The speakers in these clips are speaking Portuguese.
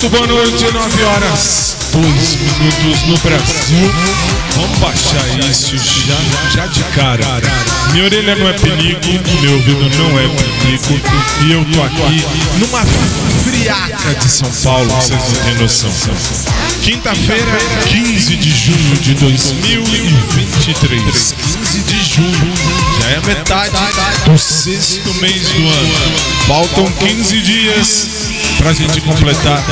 Muito boa noite, 9 horas, 2 minutos no Brasil. Vamos baixar isso já, já de cara. Minha orelha não é penico, meu ouvido não é penico. E eu tô aqui numa friaca de São Paulo, vocês não têm noção. Quinta-feira, 15 de junho de 2023. 15 de junho, já é metade do sexto mês do ano. Faltam 15 dias pra gente completar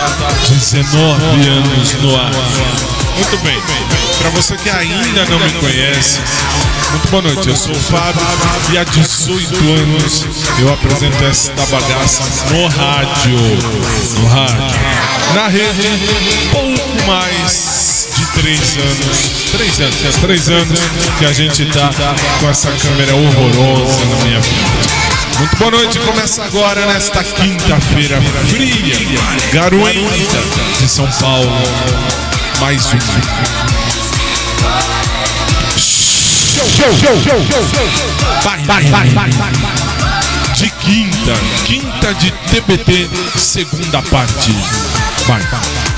19 anos no ar. Muito bem. Pra você que ainda não me conhece, muito boa noite. Eu sou o Fábio e há 18 anos eu apresento esta bagaça no rádio. No rádio. Na rede, pouco mais de 3 anos. 3 anos, 3 anos que a gente tá com essa câmera horrorosa na minha frente. Muito boa noite, começa agora nesta quinta-feira fria, garoenta de São Paulo. Mais um. Show, show, show, vai, vai, vai, vai, vai. De quinta, quinta de TBT, segunda parte. Vai. It's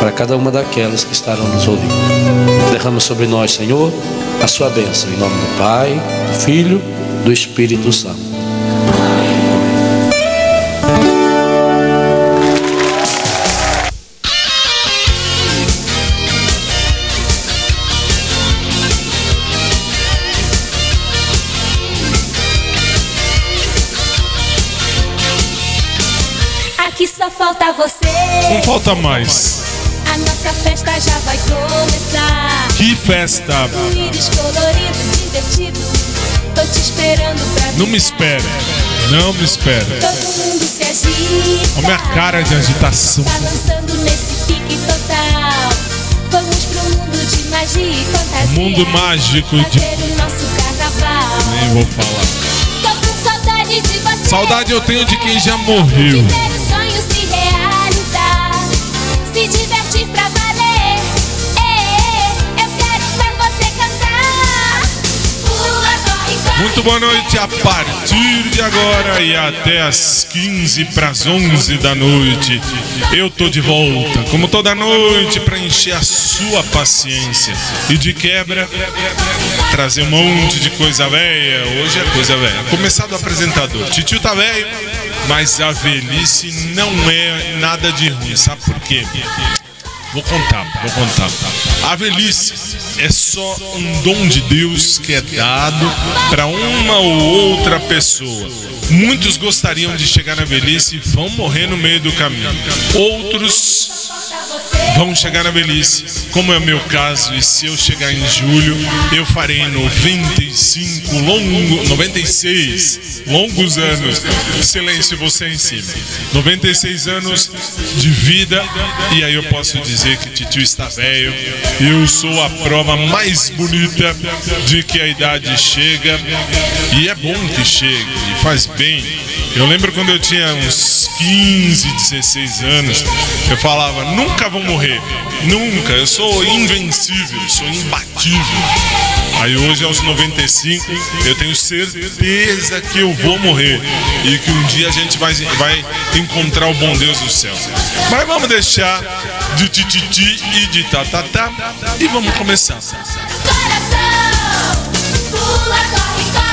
para cada uma daquelas que estarão nos ouvindo. Derrama sobre nós, Senhor, a sua bênção, em nome do Pai, do Filho, do Espírito Santo. Aqui só falta você. Não falta mais. Festa já vai começar. Que festa! Íris colorido, divertido. Tô te esperando pra Não me espere. Não me espere. Todo mundo se agita. Olha a minha cara de agitação. Tá dançando nesse pique total. Vamos pro mundo de magia e fantasia. Mundo mágico de- o nosso carnaval. Nem vou falar. Tô com saudade de você. Saudade eu tenho de quem já morreu. Muito boa noite a partir de agora e até as 15 para as 11 da noite. Eu tô de volta, como toda noite, para encher a sua paciência e de quebra trazer um monte de coisa velha. Hoje é coisa velha. Começar do apresentador. Titio tá velho, mas a velhice não é nada de ruim. Sabe por quê? Vou contar, vou contar. A velhice é só um dom de Deus que é dado para uma ou outra pessoa. Muitos gostariam de chegar na velhice e vão morrer no meio do caminho. Outros vão chegar na velhice, como é o meu caso, e se eu chegar em julho, eu farei 95 longo, 96 longos anos. Silêncio você em cima. 96 anos de vida e aí eu posso dizer que Titio está velho. Eu sou a prova mais bonita de que a idade chega e é bom que chegue faz bem. Eu lembro quando eu tinha uns 15, 16 anos, eu falava, nunca vou morrer. Nunca, eu sou invencível, sou imbatível. Aí hoje, aos 95, eu tenho certeza que eu vou morrer e que um dia a gente vai, vai encontrar o bom Deus do céu. Mas vamos deixar de tititi e de tatatá e vamos começar. Coração, pula, corre, corre,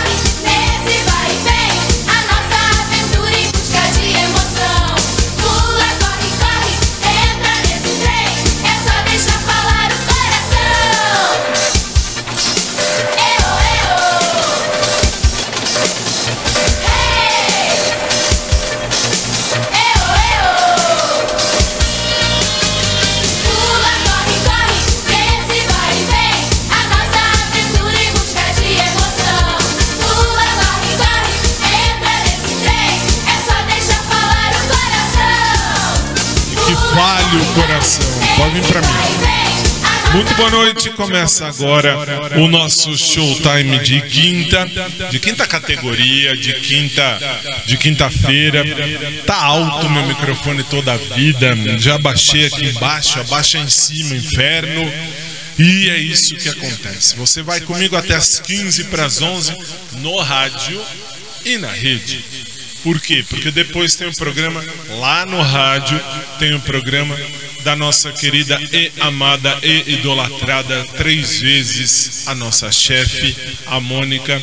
coração. Pode vir pra mim. Muito boa noite, começa agora o nosso showtime de quinta, de quinta categoria, de quinta, de quinta-feira. Tá alto meu microfone toda a vida, já baixei aqui embaixo, abaixa em cima, inferno. E é isso que acontece. Você vai comigo até as 15 para as 11 no rádio e na rede. Por quê? Porque depois tem o programa lá no rádio, tem o programa da nossa querida e amada e idolatrada três vezes a nossa chefe, a Mônica.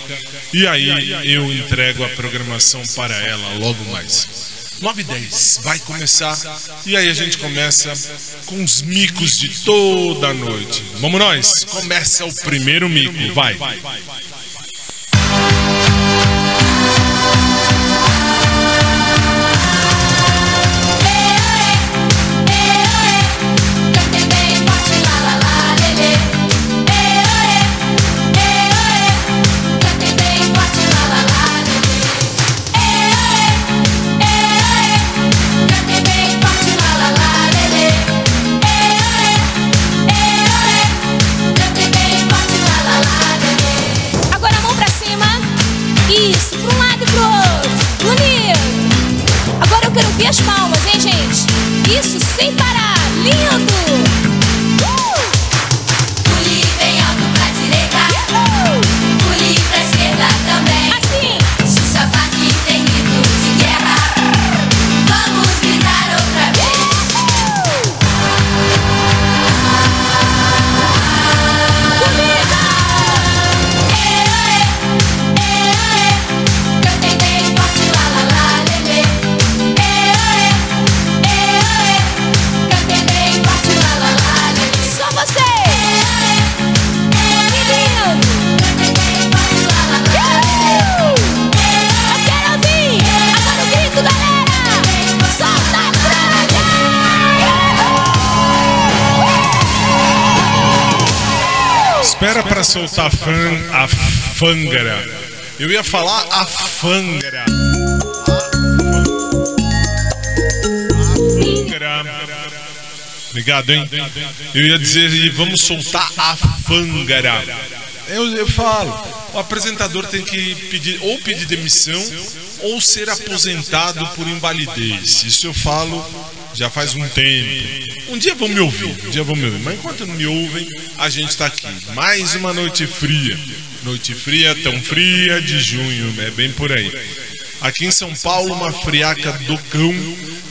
E aí eu entrego a programação para ela logo mais. 9 e 10 vai começar e aí a gente começa com os micos de toda a noite. Vamos nós? Começa o primeiro mico, vai. Cante bem forte, Soltar fã, a fângara. Eu ia falar a. Fângara. Obrigado, hein? Eu ia dizer, vamos soltar a fângara. Eu, eu falo, o apresentador tem que pedir ou pedir demissão ou ser aposentado por invalidez. Isso eu falo já faz um tempo. Um dia vão me ouvir, um dia vão me ouvir. Mas enquanto não me ouvem, a gente está aqui. Mais uma noite fria. Noite fria, tão fria de junho, é bem por aí. Aqui em São Paulo, uma friaca do cão.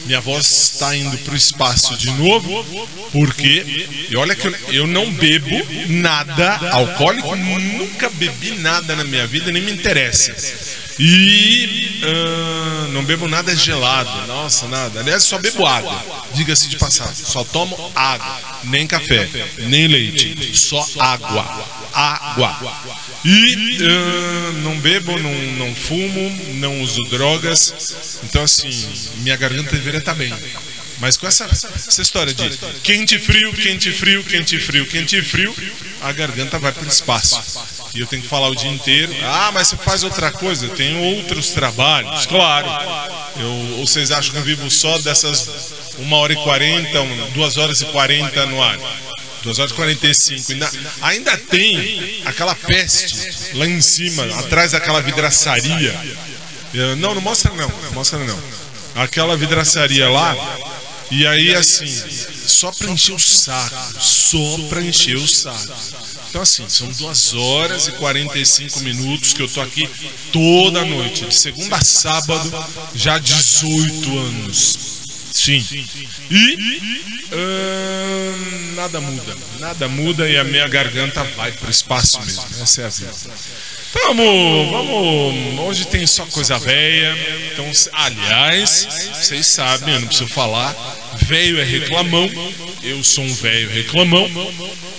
Minha voz está indo para o espaço de novo, porque, e olha que eu, eu não bebo nada alcoólico, nunca bebi nada na minha vida, nem me interessa. E ah, não bebo nada gelado, nossa, nada. Aliás, só bebo água, diga-se de passagem. Só tomo água, nem café, nem leite, só água. Água. E ah, não bebo, não, não fumo, não uso drogas. Então, assim, minha garganta deveria estar bem. Mas com essa, essa história de quente, frio, quente, frio, quente, frio, quente, frio, a garganta vai para o espaço. E eu tenho que falar o dia inteiro. Ah, mas você faz outra coisa? Tenho outros trabalhos. Claro. Eu, ou vocês acham que eu vivo só dessas 1 hora e 40, 2 horas e 40 no ar? 2 horas e 45. Ainda, ainda tem aquela peste lá em cima, atrás daquela vidraçaria. Não, não mostra. Não mostra não. Aquela vidraçaria lá. E aí, assim, só pra encher o saco. Só pra encher o saco. Então, assim, são 2 horas e 45 minutos que eu tô aqui toda noite, de segunda a sábado, já há 18 anos. Sim. E ahn, nada muda. Nada muda e a minha garganta vai pro espaço mesmo. Essa é a vida. Vamos, vamos. Hoje tem só coisa velha. Então, aliás, vocês sabem, eu não preciso falar. Velho é reclamão. Eu sou um velho reclamão.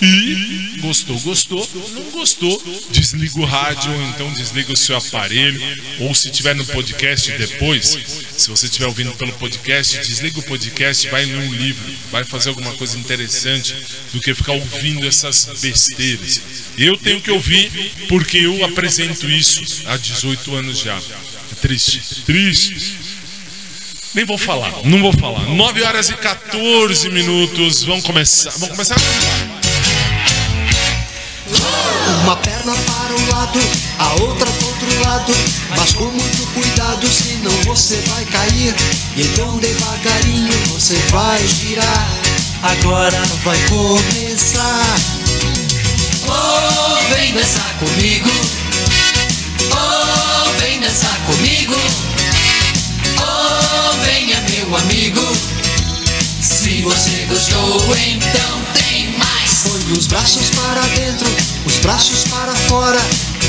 E gostou, gostou. Não gostou, desliga o rádio ou então desliga o seu aparelho. Ou se tiver no podcast depois, se você estiver ouvindo pelo podcast, desliga o podcast, vai ler um livro, vai fazer alguma coisa interessante do que ficar ouvindo essas besteiras. Eu tenho que ouvir porque eu apresento isso há 18 anos já. É triste, triste. Nem vou falar, não vou falar. 9 horas e 14 minutos. Vamos começar. Vamos começar? Uma perna para um lado, a outra pro outro lado. Mas com muito cuidado, senão você vai cair. E então devagarinho você vai girar. Agora vai começar. Oh, vem dançar comigo. Oh, vem dançar comigo. Amigo. Se você gostou, então tem mais. Põe os braços para dentro, os braços para fora.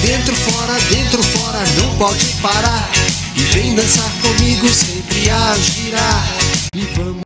Dentro, fora, dentro, fora, não pode parar. E vem dançar comigo, sempre a girar. E vamos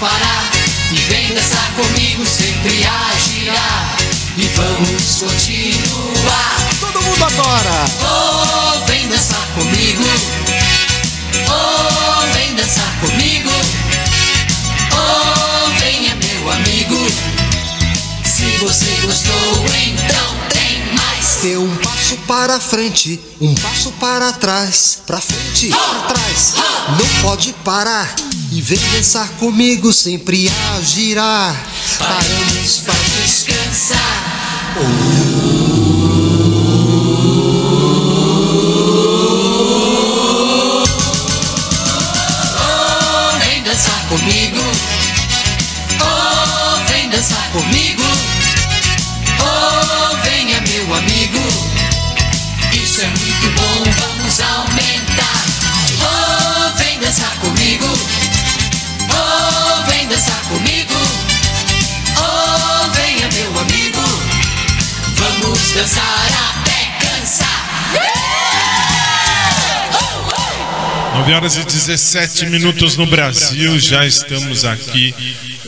Parar e vem dançar comigo sempre a girar e vamos continuar. Todo mundo agora! Oh, vem dançar comigo. Oh, vem dançar comigo. Oh, venha meu amigo. Se você gostou, então tem mais. Dê um passo para frente, um passo para trás, pra frente, pra trás. Não pode parar e vem dançar comigo sempre a girar. Paramos pra descansar. Oh, vem dançar comigo. Oh, vem dançar comigo. Oh, venha meu amigo. Isso é muito bom, vamos aumentar. Oh, vem dançar dançar até cansar. 9 horas e 17 minutos no Brasil, já estamos aqui.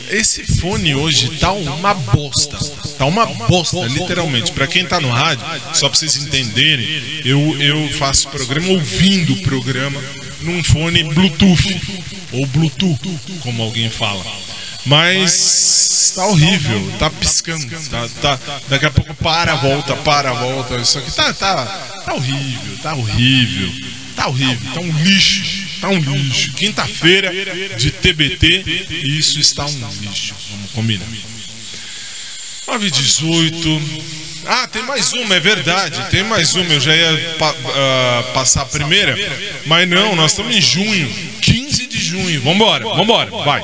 Esse fone hoje tá uma bosta. Tá uma bosta, literalmente. Pra quem tá no rádio, só pra vocês entenderem, eu, eu faço programa ouvindo o programa num fone Bluetooth. Ou Bluetooth, como alguém fala. Mas tá horrível, tá piscando. Tá, tá- daqui a pouco para, volta, para, volta. Isso aqui tá, tá, tá horrível, tá horrível. Tá horrível, tá um lixo, tá um lixo. Quinta-feira de TBT isso está um lixo. Vamos combinar. 9 e 18. Ah, tem mais uma, é verdade. Tem mais uma. Eu já ia pa- ah, passar a primeira. Mas não, nós estamos em junho. 15 de junho. Vambora, vambora. Vai.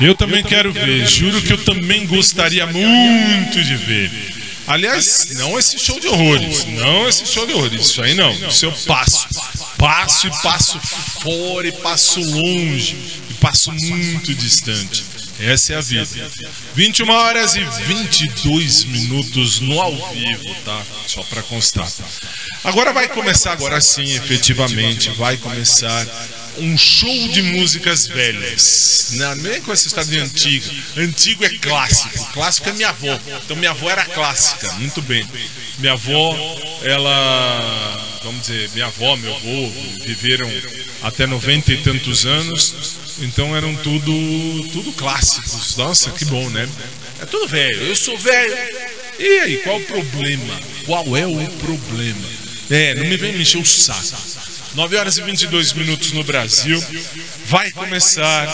Eu também quero ver, juro que eu também gostaria muito de ver. Aliás, não esse show de horrores, não esse show de horrores, isso aí não. Isso eu passo. Passo e passo fora e passo longe e passo muito distante. Essa é a vida. 21 horas e 22 minutos no ao vivo, tá? Só para constar. Agora vai começar, agora sim, efetivamente, vai começar um show de músicas velhas. Não, nem com essa história de antigo. Antigo é clássico. Clássico é minha avó. Então minha avó era clássica. Muito bem. Minha avó, ela. Vamos dizer, minha avó, meu avô viveram até 90 e tantos anos. Então eram tudo, tudo clássicos. Nossa, que bom, né? É tudo velho. Eu sou velho. E aí, qual o problema? Qual é o problema? É, não me vem me encher o saco. 9 horas e 22 minutos no Brasil. Vai começar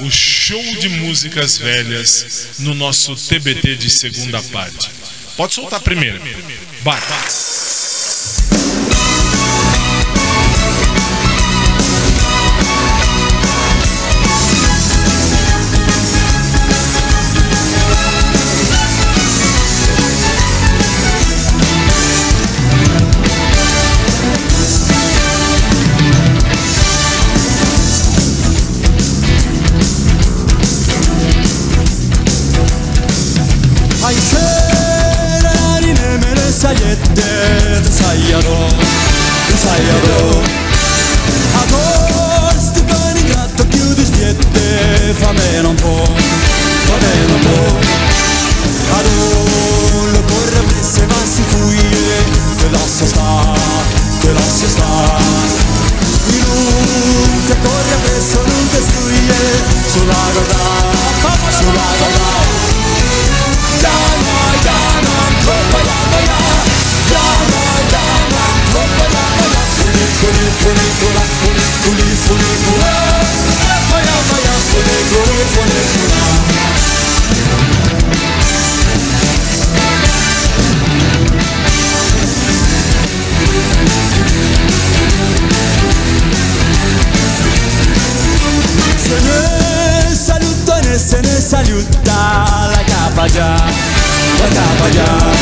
o show de músicas velhas no nosso TBT de segunda parte. Pode soltar a primeira. って伝えやろう伝えやろうあと sto caricando più di siete fammelo un po' fammelo un po' allora lo corre a prese ma si fuie Che lascio sta che lascio sta il lunte corre a presso non te suie sulla gota saluta la capa allá, la capa allá.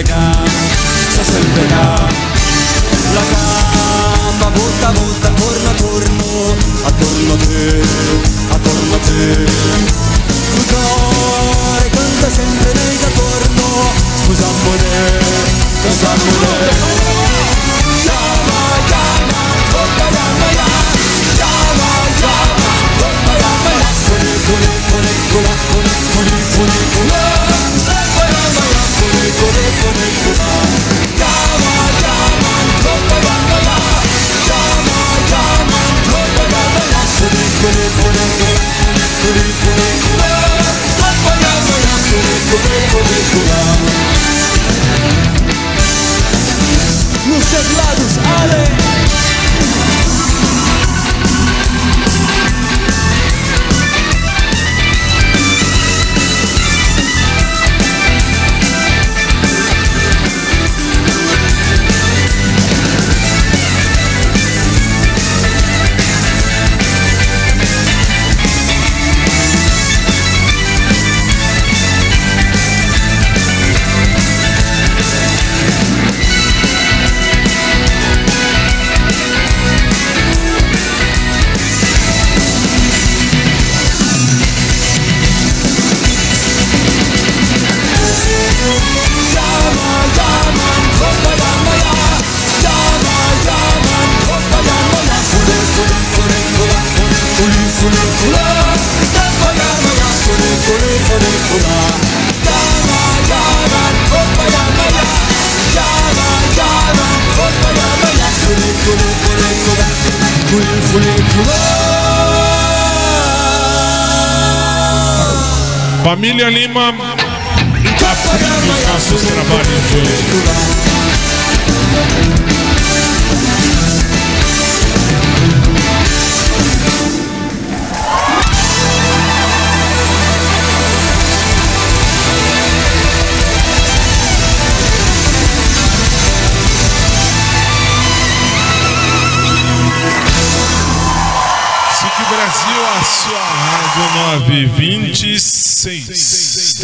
Sempre qua, sta sempre qua. La gamba volta volta, attorno attorno, attorno a te,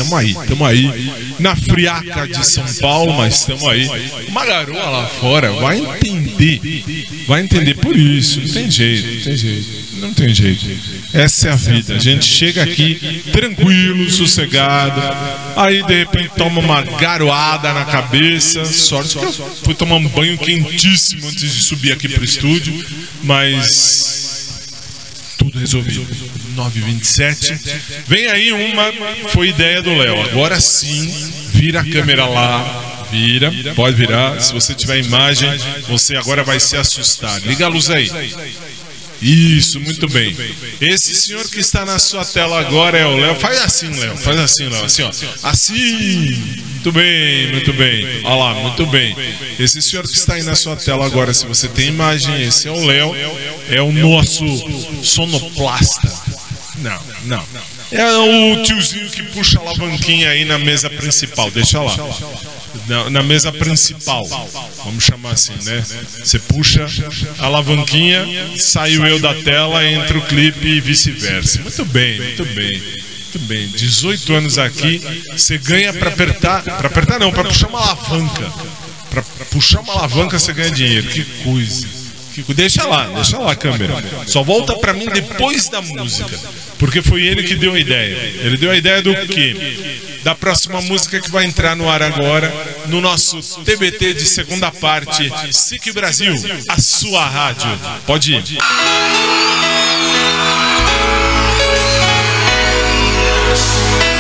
Tamo aí, tamo aí. Na friaca de São Paulo, mas tamo aí. Uma garoa lá fora vai entender. Vai entender por isso. Não tem jeito, não tem jeito. Não tem jeito. Essa é a vida. A gente chega aqui tranquilo, sossegado. Aí de repente toma uma garoada na cabeça. Sorte que eu fui tomar um banho quentíssimo antes de subir aqui pro estúdio. Mas tudo resolvido. 927. Vem aí uma, foi ideia do Léo. Agora sim, vira a câmera lá. Vira, pode virar. Se você tiver imagem, você agora vai se assustar. Liga a luz aí. Isso, muito bem. Esse senhor que está na sua tela agora é o Léo. Faz assim, Léo. Faz assim, Léo. Assim, ó. Assim. Muito bem, muito bem. Olha lá, muito bem. Esse senhor que está aí na sua tela agora, se você tem imagem, esse é o Léo. É o nosso sonoplasta. Não, não. É o tiozinho que puxa a alavanquinha aí na mesa principal. Deixa lá. Na, na mesa principal. Vamos chamar assim, né? Você puxa a alavanquinha, o eu da tela, entra o clipe e vice-versa. Muito bem, muito bem. Muito bem. 18 anos aqui, você ganha para apertar. Para apertar não, para puxar uma alavanca. Para puxar uma alavanca você ganha dinheiro. Que coisa. Que co- Deixa lá, deixa lá a câmera. Só volta pra mim depois da música. Porque foi ele que deu a ideia. Ele deu a ideia do quê? Da próxima música que vai entrar no ar agora, no nosso TBT de segunda parte, SIC Brasil, a sua rádio. Pode ir. Oh,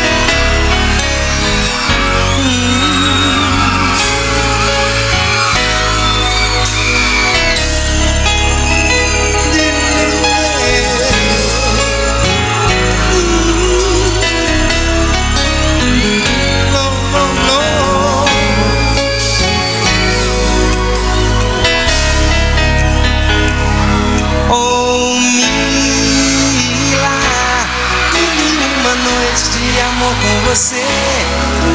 você.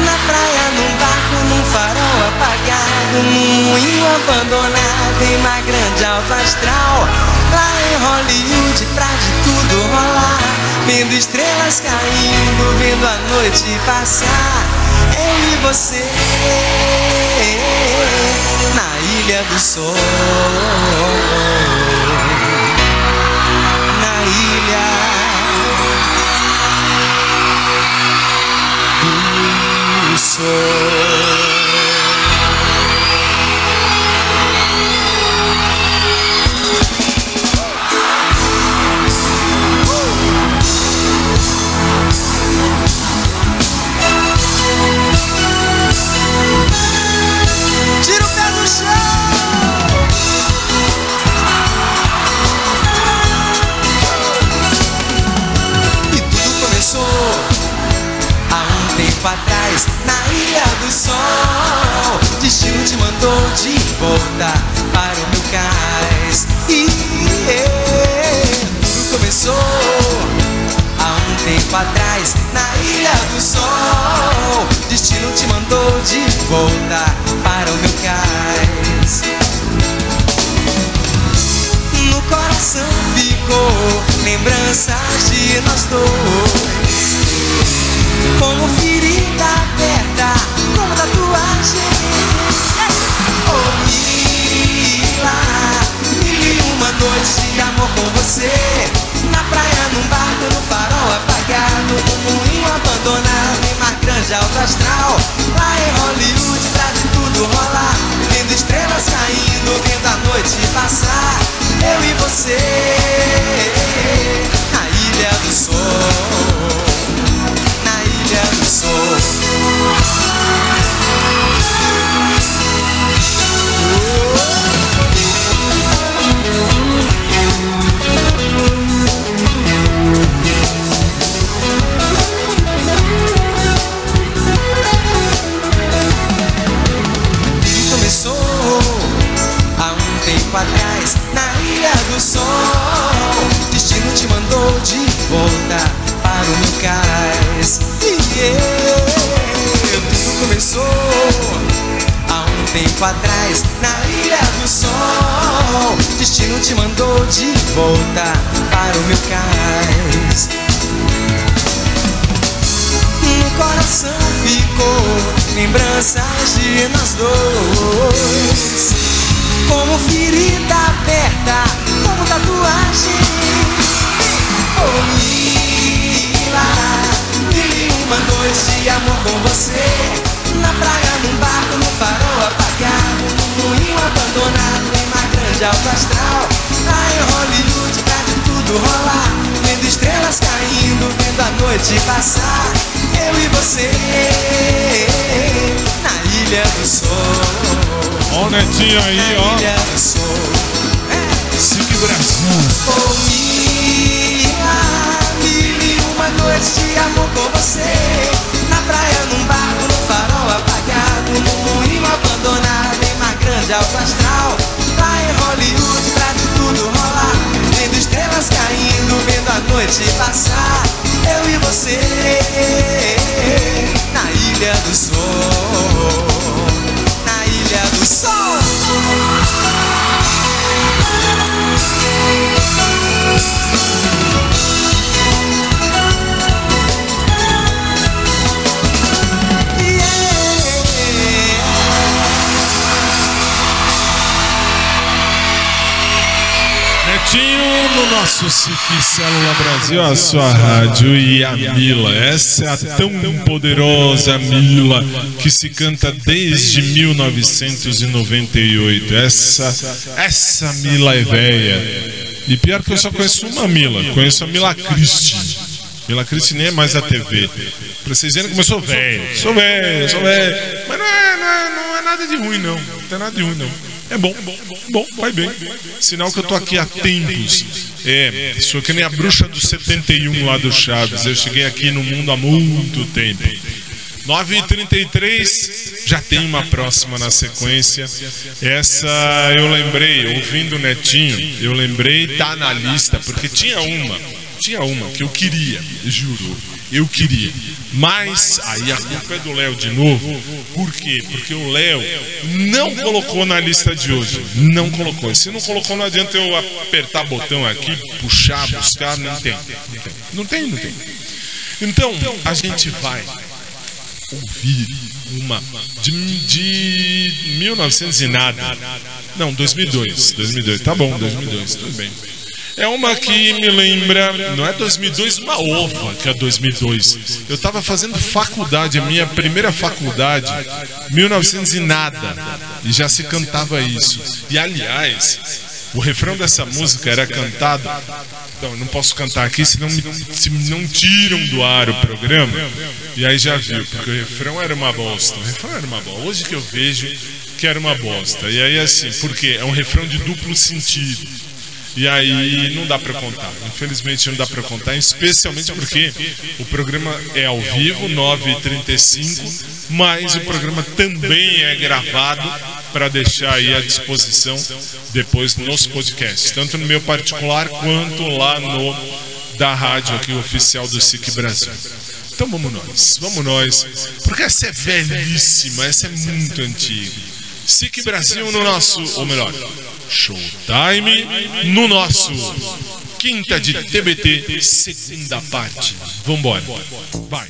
Na praia, num barco, num farol apagado, num moinho abandonado em uma grande alta astral. Lá em Hollywood, pra de tudo rolar. Vendo estrelas caindo, vendo a noite passar. Eu e você na ilha do sol na ilha do volta para o meu cais. E tudo começou há um tempo atrás na Ilha do Sol. Destino te mandou de volta para o meu cais. No coração ficou lembranças de nós dois Como ferida aberta, como tatuagem noite de amor com você. Na praia, num barco, no farol apagado. Num moinho abandonado, em mar grande, alto astral. Lá em Hollywood, pra de tudo rolar. Vendo estrelas caindo, vendo a noite passar. Eu e você Na ilha do sol. Na ilha do sol atrás na Ilha do Sol. Destino te mandou de volta para o meu cais. No coração ficou lembranças de nós dois. Como ferida aberta, como tatuagem. Oh, Mila, vivi uma noite de amor com você. Na praia, num barco, no farol moinho abandonado, em mar grande alto astral. Lá em Hollywood, pra de tudo rolar. Vendo estrelas caindo, vendo a noite passar. Eu e você, na ilha do sol. Ó o netinho aí, Na ó. ilha do sol. Brasil. Oh, Mila, mil e uma noite de amor com você Na praia, num barco, no farol apagado Num moinho abandonado, grande, alto astral Lá em Hollywood, pra de tudo rolar Vendo estrelas caindo, vendo a noite passar. Eu e você, na ilha do sol. Na ilha do sol no nosso Sique Célula Brasil, a sua rádio e a Mila. Essa é a tão poderosa Mila que se canta desde 1998. Essa, essa Mila é véia. E pior que eu só conheço uma Mila, conheço a Mila Christie. Mila Christie nem é mais da TV. Pra vocês verem como eu sou velho. Sou velho, sou velho. Mas não é, não, é, não é nada de ruim, não. Não tem nada de ruim, não. É bom, bom, bom, vai bem. Sinal que eu tô aqui há tempos. É, sou que nem a bruxa do 71 lá do Chaves. Eu cheguei aqui no mundo há muito tempo. 9h33, já tem uma próxima na sequência. Essa eu lembrei, ouvindo o Netinho, eu lembrei, tá na lista, porque tinha uma, tinha uma que eu queria, juro, eu queria. Mas aí a culpa é do Léo de novo. Por quê? Porque o Léo não colocou na lista de hoje. Não colocou. Se não colocou, não adianta eu apertar botão aqui, puxar, buscar, não tem. Não tem, não tem. Então, a gente vai ouvir uma de, de 1900 e nada. Não, 2002. 2002. Tá bom, 2002. Tudo bem. É uma que me lembra, não é 2002, uma ova que é 2002. Eu tava fazendo faculdade, a minha primeira faculdade, 1900 e nada, e já se cantava isso. E aliás, o refrão dessa música era cantado. Então, não posso cantar aqui, senão me, se não tiram do ar o programa. E aí já viu, porque o refrão era uma bosta. O refrão era uma bosta. Hoje que eu vejo que era uma bosta. E aí assim, porque é um refrão de duplo sentido. E aí não dá pra contar. Infelizmente não dá pra contar, especialmente porque o programa é ao vivo, 9h35, mas o programa também é gravado para deixar aí à disposição depois nos podcasts, tanto no meu particular quanto lá no da rádio aqui oficial do SIC Brasil. Então vamos nós, vamos nós, porque essa é velhíssima, essa é muito antiga. SIC Brasil no nosso, ou melhor, Showtime no nosso Quinta de TBT, segunda parte. Vambora. Vai.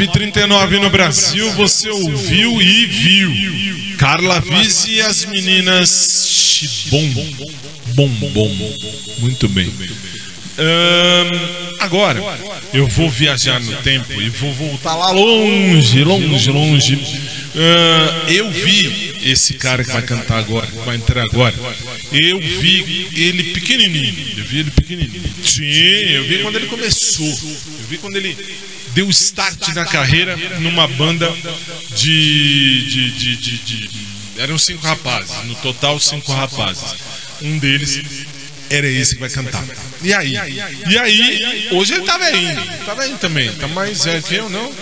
9h39 no Brasil, você ouviu e viu. Carla Vise e as meninas Chibom. Bom, bom. Muito bem. Agora, eu vou viajar no tempo e vou voltar lá longe, longe, longe. Eu vi esse cara que vai cantar agora, que vai entrar agora. Eu vi ele pequenininho. Eu vi ele pequenininho. Sim, eu vi quando ele começou. Vi quando ele deu start na carreira numa banda de, de, de, de, eram cinco rapazes, no total cinco rapazes. Um deles era esse que vai cantar. E aí? E aí, hoje ele tá velhinho, tá velhinho também, tá mais velho que eu, não?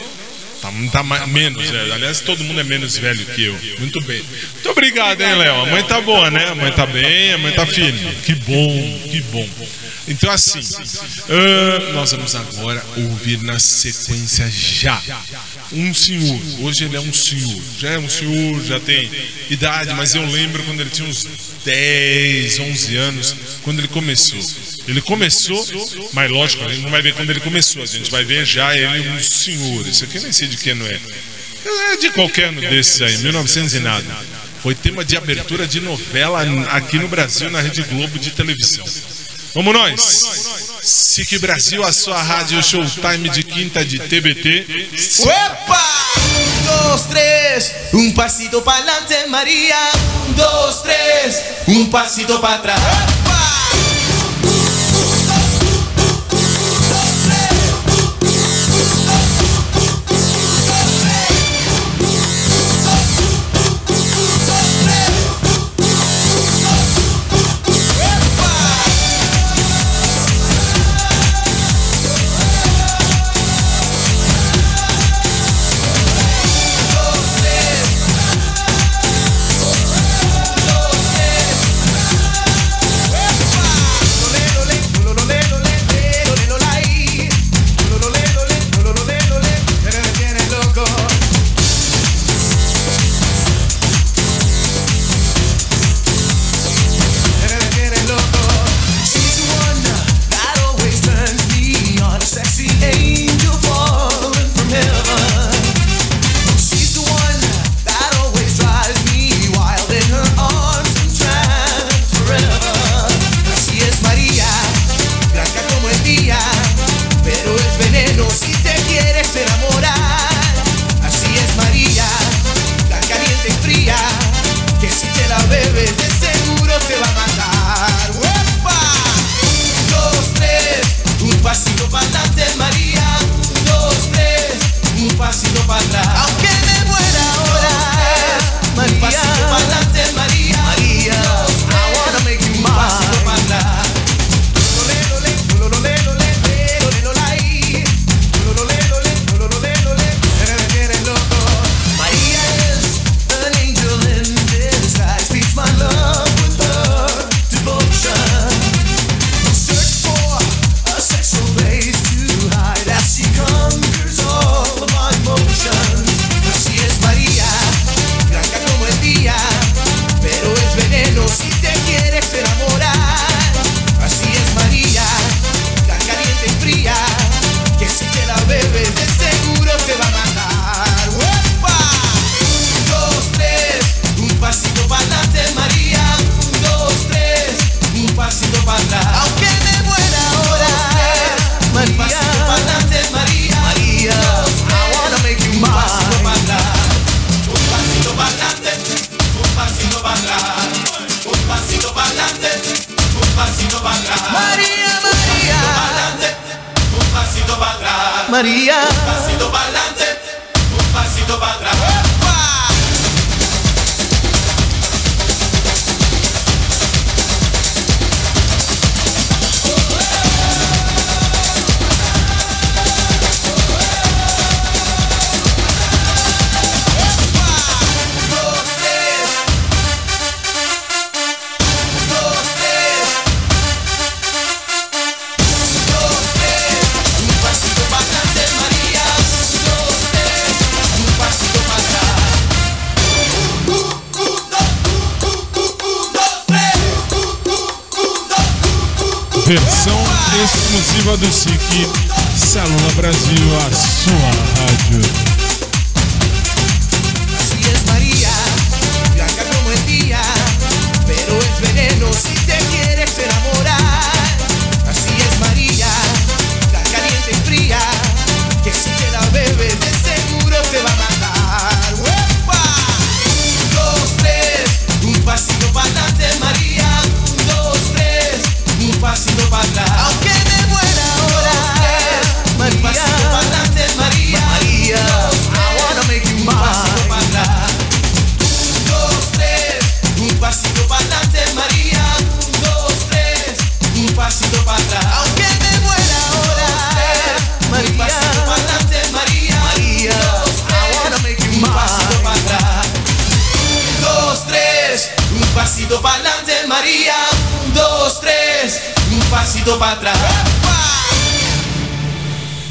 Tá, tá mais, menos velho. Aliás, todo mundo é menos velho que eu. Muito bem. Muito obrigado, hein, Léo? A mãe tá boa, né? A mãe tá bem, a mãe tá firme. Que bom, que bom. Então, assim, ah, nós vamos agora ouvir na sequência já um senhor. Hoje ele é um senhor. Já é um senhor, já tem idade, mas eu lembro quando ele tinha uns 10, 11 anos, quando ele começou. Ele começou, mas lógico, a gente não vai ver quando ele começou, a gente vai ver já ele um senhor. Isso aqui nem sei de que ano é. É de qualquer ano desses aí, 1900 e nada. Foi tema de abertura de novela aqui no Brasil, na Rede Globo de televisão. Vamos nós. SIC Brasil, a sua rádio Showtime de quinta de TBT. Opa! Um, dois, três, um passito para Maria. Um, dois, três, um passito para trás.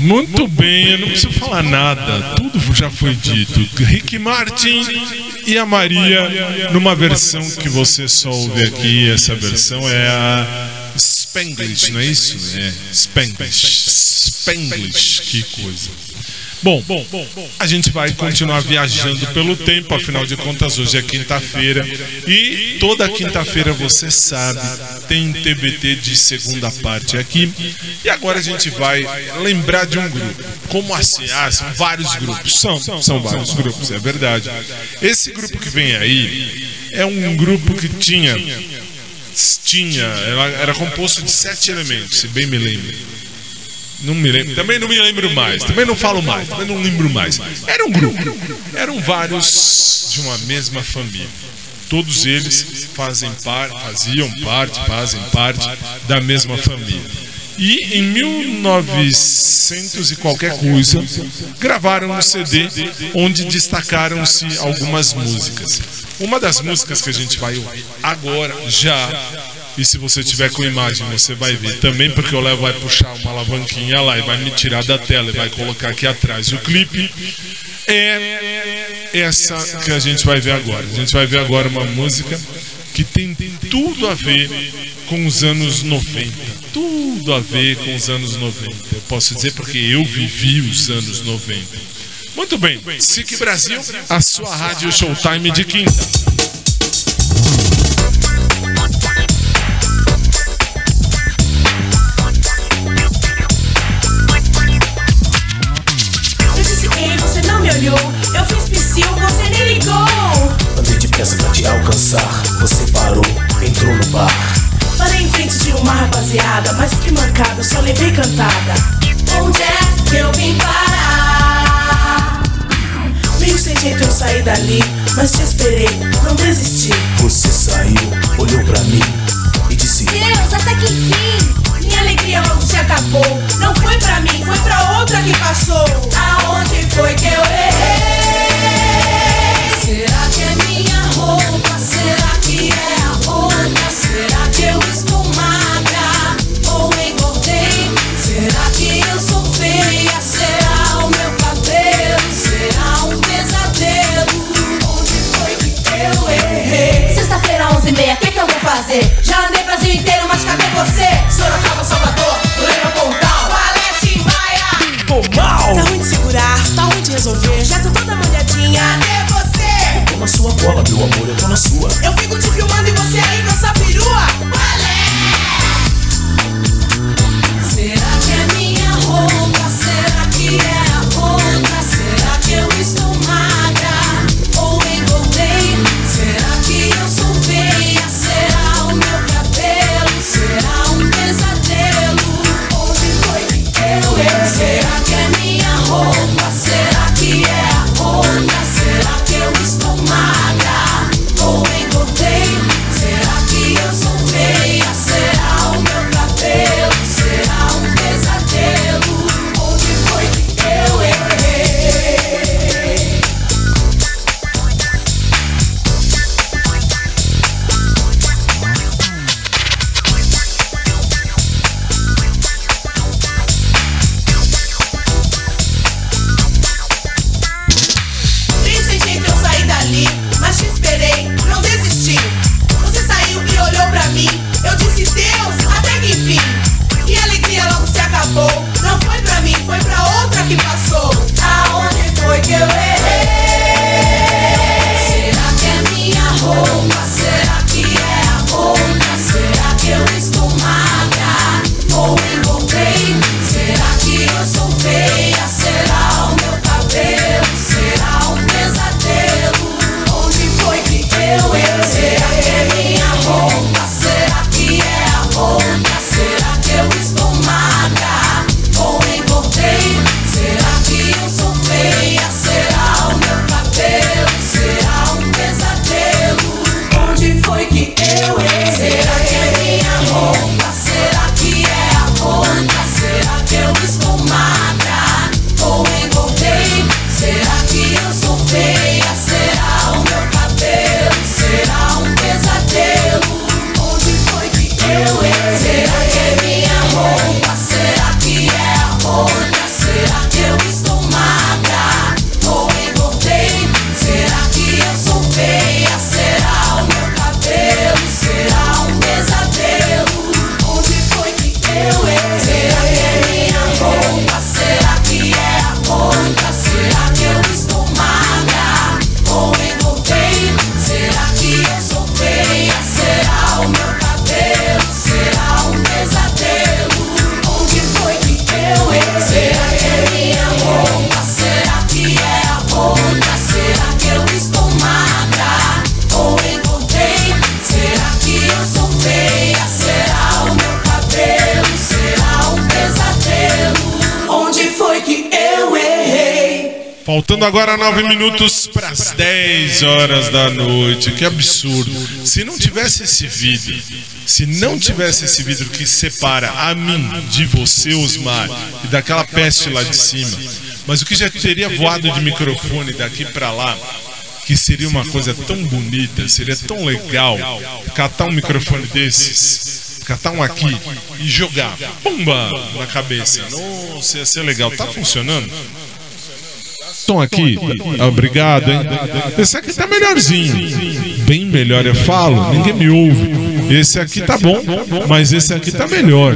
Muito bem, eu não preciso falar nada, tudo já foi dito. Rick Martin e a Maria, numa versão que você só ouve aqui, essa versão é a Spanglish, não é isso? É, Spanglish. Spanglish, que coisa. Bom, a gente vai continuar viajando pelo tempo, afinal de contas, hoje é quinta-feira e toda quinta-feira você sabe, tem TBT de segunda parte aqui. E agora a gente vai lembrar de um grupo. Como assim? Ah, são vários grupos. São, são vários grupos, é verdade. Esse grupo que vem aí é um grupo que tinha. Tinha, era composto de sete elementos, se bem me lembro. Não me lembro, também não me lembro mais, também não falo mais, também não lembro mais. Era um grupo, eram vários de uma mesma família. Todos eles fazem par, faziam parte, fazem parte da mesma família. E em 1900 e qualquer coisa, gravaram um CD onde destacaram-se algumas músicas. Uma das músicas que a gente vai ouvir agora, já, e se você tiver com imagem, você vai ver também, porque o Léo vai puxar uma alavanquinha lá e vai me tirar da tela e vai colocar aqui atrás o clipe. É essa que a gente vai ver agora. A gente vai ver agora uma música que tem tudo a ver com os anos 90. Tudo a ver com os anos 90. Eu posso dizer porque eu vivi os anos 90. Muito bem, SIC Brasil, a sua rádio Showtime de quinta. Rapaziada, mas que mancada, só levei cantada. Onde é que eu vim parar? Meio sem jeito eu saí dali, mas te esperei, não desisti. Você saiu, olhou pra mim e disse: Deus, até que enfim, minha alegria logo se acabou. Não foi pra mim, foi pra outra que passou. Aonde foi que eu errei? Será eu vou fazer? Já andei Brasil inteiro, mas cadê você? Sorocaba, Salvador, Lorena, Pontal, Valete, Maia. Tô mal! Tá ruim de segurar, tá ruim de resolver. Já tô toda molhadinha. Cadê você? Tô na sua cola, meu amor, eu tô na sua. Eu fico te filmando e você aí com essa perua. Será minutos para as 10 horas da noite. Que absurdo. Se não tivesse esse vidro, se não tivesse esse vidro que separa a mim de você, Osmar, e daquela peste lá de cima, mas o que já teria voado de microfone daqui para lá, que seria uma coisa tão bonita, seria tão legal catar um microfone desses, catar um aqui e jogar, pumba, na cabeça. Nossa, ia ser legal. Tá funcionando? Estão aqui? Obrigado, hein? Esse aqui tá melhorzinho. Bem melhor, eu falo, ninguém me ouve. Esse aqui tá bom, mas esse aqui tá melhor.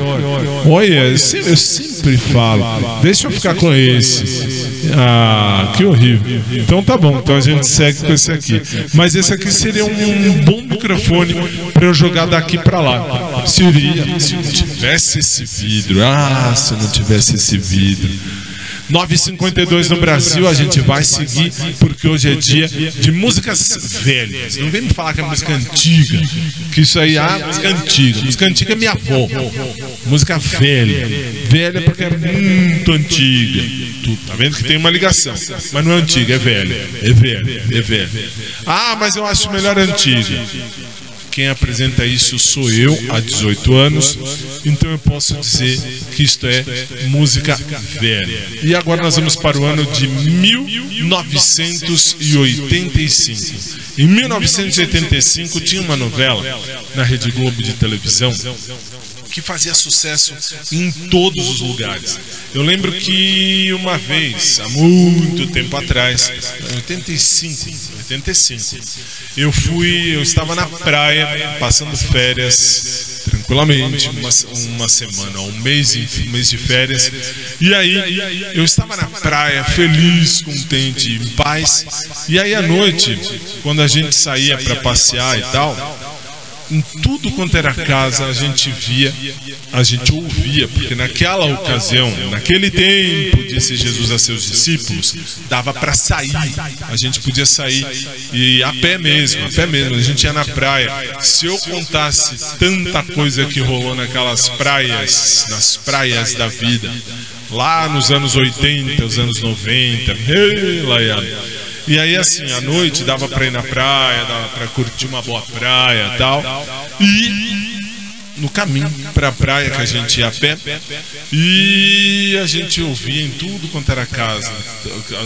Olha, eu sempre falo, deixa eu ficar com esse. Ah, que horrível. Então tá bom, então a gente segue com esse aqui. Mas esse aqui seria um bom microfone para eu jogar daqui para lá. Seria, se não tivesse esse vidro. Ah, se não tivesse esse vidro. 9h52 no Brasil, a gente vai seguir, porque hoje é dia de músicas velhas. Não vem me falar que é música antiga, que isso aí é música antiga. Música antiga é minha avó. Música velha. Velha porque é muito antiga. Tu tá vendo que tem uma ligação, mas não é antiga, é velha. É velha, é velha. Ah, mas eu acho melhor antiga. Quem apresenta isso sou eu, há 18 anos, então eu posso dizer que isto é música velha. E agora nós vamos para o ano de 1985. Em 1985 tinha uma novela na Rede Globo de televisão que fazia sucesso em todos os lugares. Eu lembro que uma vez, há muito tempo atrás, em 85, 85, eu fui, eu estava na praia passando férias tranquilamente, uma, uma semana, um mês, um mês de férias. E aí eu estava na praia, feliz, contente, em paz. E aí à noite, quando a gente saía para passear e tal, em tudo quanto era casa a gente via, a gente ouvia, porque naquela ocasião, naquele tempo, disse Jesus a seus discípulos, dava para sair, a gente podia sair e a pé mesmo, a pé mesmo, a gente ia na praia. Se eu contasse tanta coisa que rolou naquelas praias, nas praias da vida, lá nos anos 80, os anos 90, ei, Laiana. E aí, assim, à noite dava pra ir na praia, dava pra curtir uma boa praia e tal. E no caminho pra praia que a gente ia a pé, e a gente ouvia em tudo quanto era casa.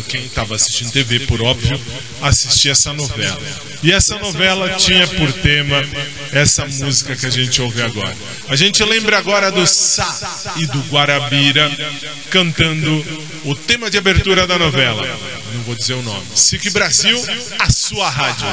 Quem estava assistindo TV, por óbvio, assistia essa novela. E essa novela tinha por tema essa música que a gente ouve agora. A gente lembra agora do Sá e do Guarabira cantando o tema de abertura da novela. Não vou dizer o nome. SIC Brasil, a sua rádio.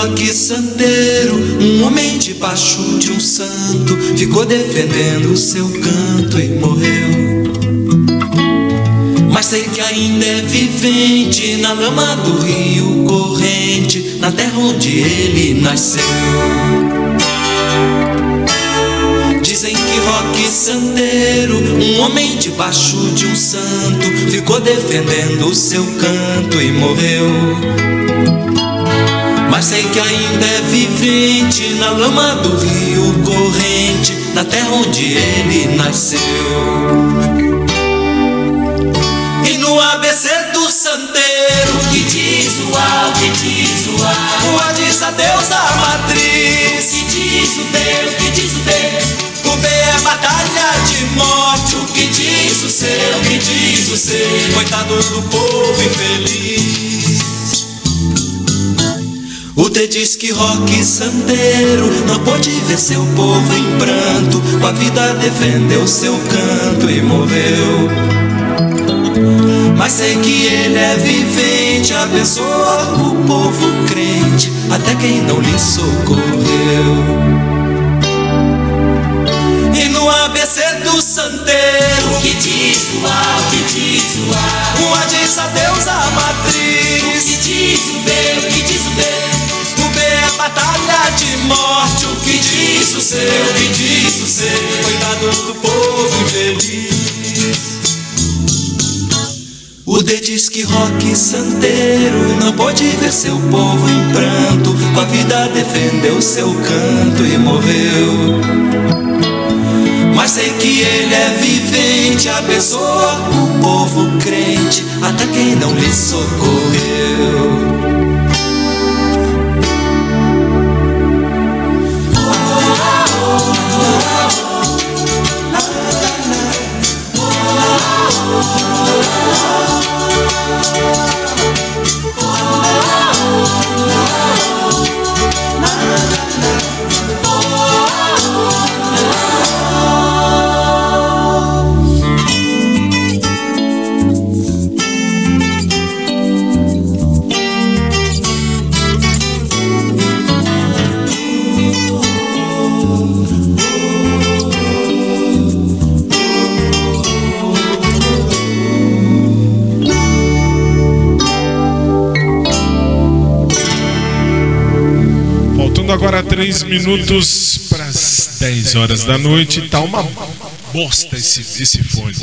Roque Santeiro, um homem debaixo de um santo, ficou defendendo o seu canto e morreu. Mas sei que ainda é vivente na lama do rio corrente, na terra onde ele nasceu. Dizem que Roque Santeiro, um homem debaixo de um santo, ficou defendendo o seu canto e morreu. Mas sei que ainda é vivente na lama do rio corrente, na terra onde ele nasceu. E no ABC do santeiro, que diz o A, o que diz o A, o A diz a Deus da matriz, o que diz o o que diz o D, o B é batalha de morte, o que diz o C, o que diz o C, coitado do povo infeliz. T diz que Roque Santeiro não pôde ver seu povo em pranto, com a vida defendeu seu canto e morreu. Mas sei que ele é vivente, abençoa o povo crente, até quem não lhe socorreu. E no ABC do Santeiro, o que diz o A, o que diz o A, o A diz a Deus a matriz, o que diz o B, o que diz o B, batalha de morte, o que diz o C, o que diz o C, coitado do povo infeliz. Sudê diz que rock santeiro não pode ver seu povo em pranto. Com a vida defendeu seu canto e morreu. Mas sei que ele é vivente, abençoa o povo crente, até quem não lhe socorreu. 3 minutos para as 10 horas da noite. Tá uma bosta esse, esse fone.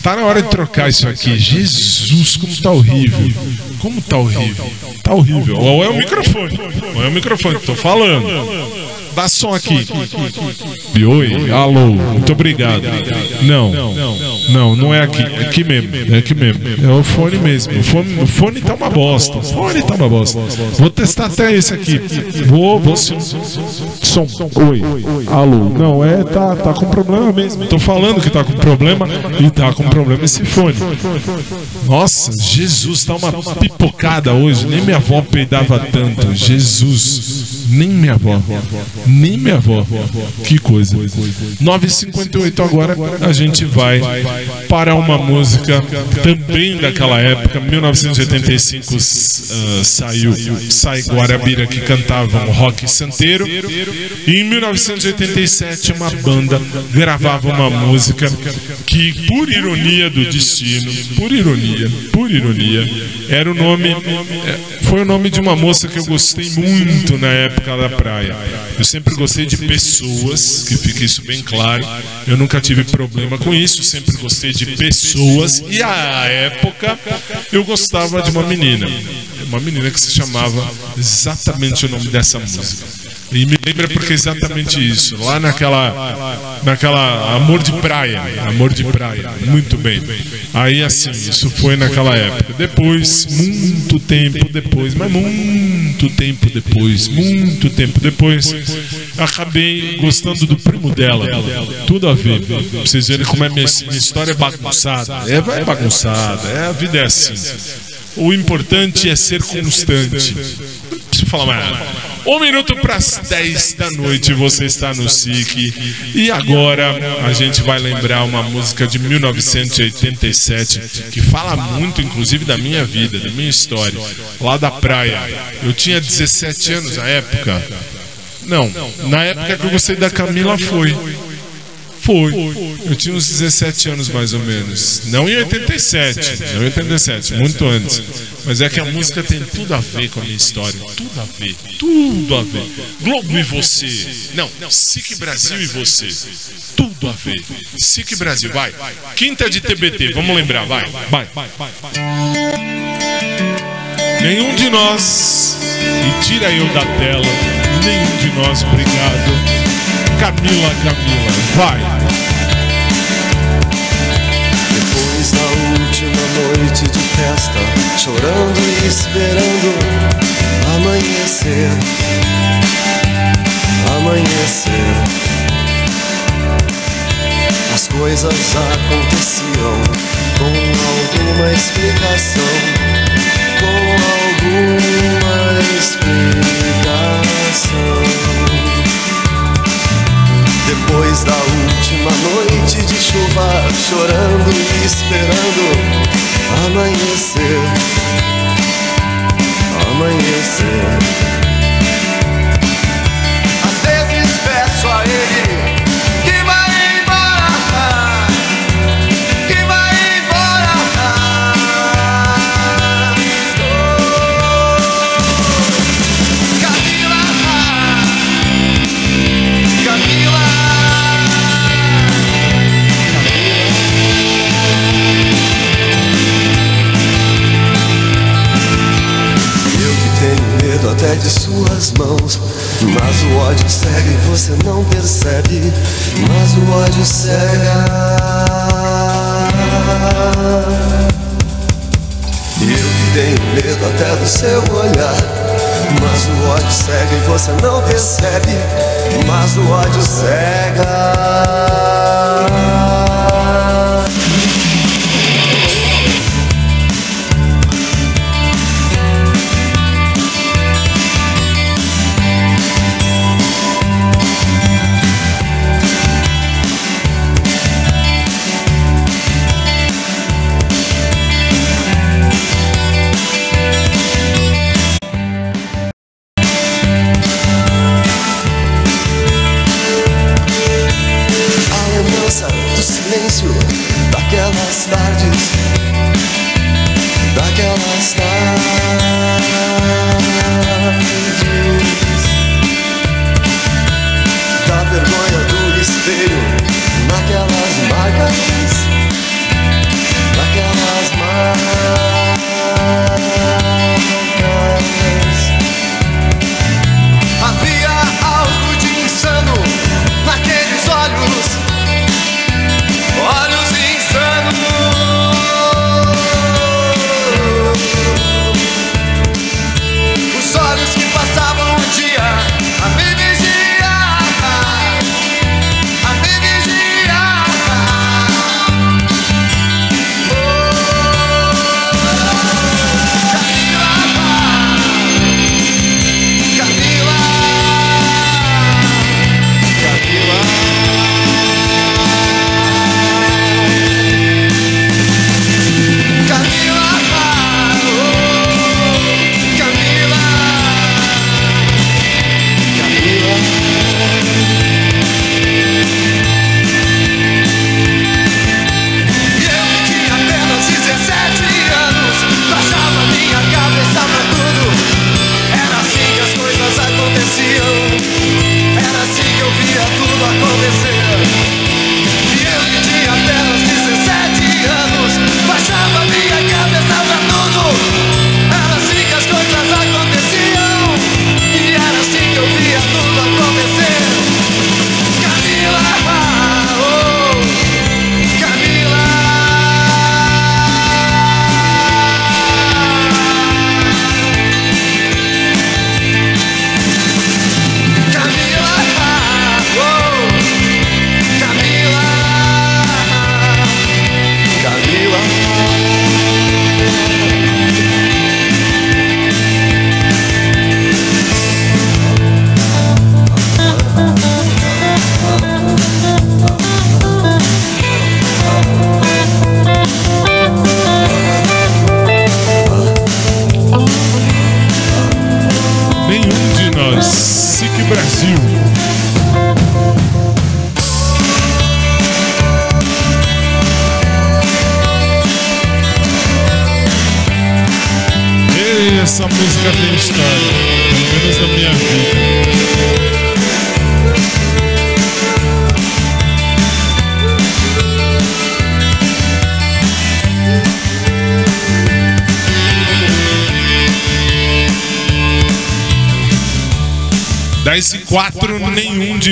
Tá na hora de trocar isso aqui. Jesus, como tá horrível. Como tá horrível. Tá horrível. Ou é o microfone. Ou é o microfone que tô falando. Dá som aqui. E Oi, alô, muito obrigado. Não, não, não é aqui. É aqui mesmo. É aqui mesmo. É o fone mesmo. O fone, o fone tá uma bosta. O fone tá uma bosta. Vou testar até esse aqui. Vou, vou. Som. Oi. Alô. Não, é, tá, tá com problema mesmo. Tô falando que tá com problema e tá com problema esse fone. Nossa, Jesus, tá uma pipocada hoje. Nem minha avó peidava tanto. Jesus. Nem minha avó. Nem minha avó. Que coisa. 9h58 agora a gente vai para uma música também daquela época, 1985 uh, saiu Sai Guarabira que cantavam rock santeiro e em 1987 uma banda gravava uma música que por ironia do destino, por ironia, por ironia, era o nome é, foi o nome de uma moça que eu gostei muito na época da praia. Eu sempre gostei de pessoas, que fique isso bem claro. Eu nunca tive problema com isso, sempre gostei de pessoas. E à época eu gostava de uma menina. Uma menina que se chamava exatamente o nome dessa música. E me lembra porque é exatamente isso. Lá naquela. Naquela. Amor de praia. Amor de praia. Muito bem. Aí assim, isso foi naquela época. Depois, muito tempo depois, mas muito tempo depois, muito tempo depois, acabei gostando do primo dela. Tudo a ver. Pra vocês verem como é minha, minha história é bagunçada. É, é bagunçada. É, a vida é assim. O importante é ser constante. Preciso falar mais nada. Um minuto para as 10 da noite, você está no SIC. E agora a gente vai lembrar uma música de 1987 que fala muito, inclusive, da minha vida, da minha história, lá da praia. Eu tinha 17 anos na época. Não, na época que eu gostei da Camila foi. Foi. Eu tinha uns 17 anos mais ou menos. Não em 87, não em 87, muito antes. Mas é que a música tem tudo a ver com a minha história. Tudo a ver. Tudo a ver. Globo e você. Não, SIC Brasil e você. Tudo a ver. SIC Brasil, vai. Quinta de TBT, vamos lembrar, vai. Vai. Nenhum de nós, e tira eu da tela, nenhum de nós, obrigado. Camila, Camila, vai. Depois da última noite de festa, chorando e esperando amanhecer. Amanhecer. As coisas aconteciam com alguma explicação. Com alguma explicação. Depois da última noite de chuva, chorando e esperando amanhecer, amanhecer. Mas o ódio cega e você não percebe. Mas o ódio cega. E eu que tenho medo até do seu olhar. Mas o ódio cega e você não percebe. Mas o ódio cega.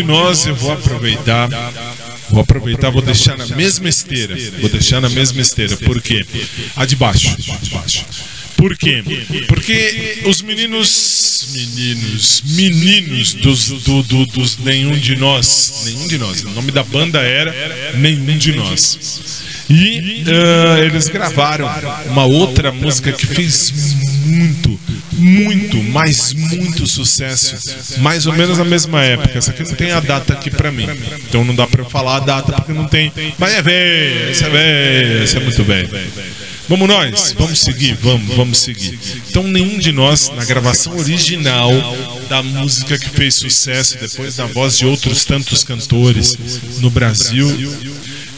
Nós. Eu vou aproveitar. Vou aproveitar, vou deixar na mesma esteira. Vou deixar na mesma esteira. Por quê? A de baixo. De baixo. Por quê? Porque os meninos, meninos, meninos dos, do, do- dos nenhum de nós, nenhum de nós. O nome da banda era Nenhum de Nós. E ah, eles gravaram uma outra música que fez muito, muito, mas muito sucesso, mais ou menos na mesma época. Essa aqui não tem a data aqui pra mim, então não dá pra eu falar a data porque não tem. Mas é velha, essa é essa é muito velha. Vamos nós, vamos seguir, vamos, vamos seguir. Então nenhum de nós, na gravação original da música que fez sucesso, depois da voz de outros tantos cantores no Brasil,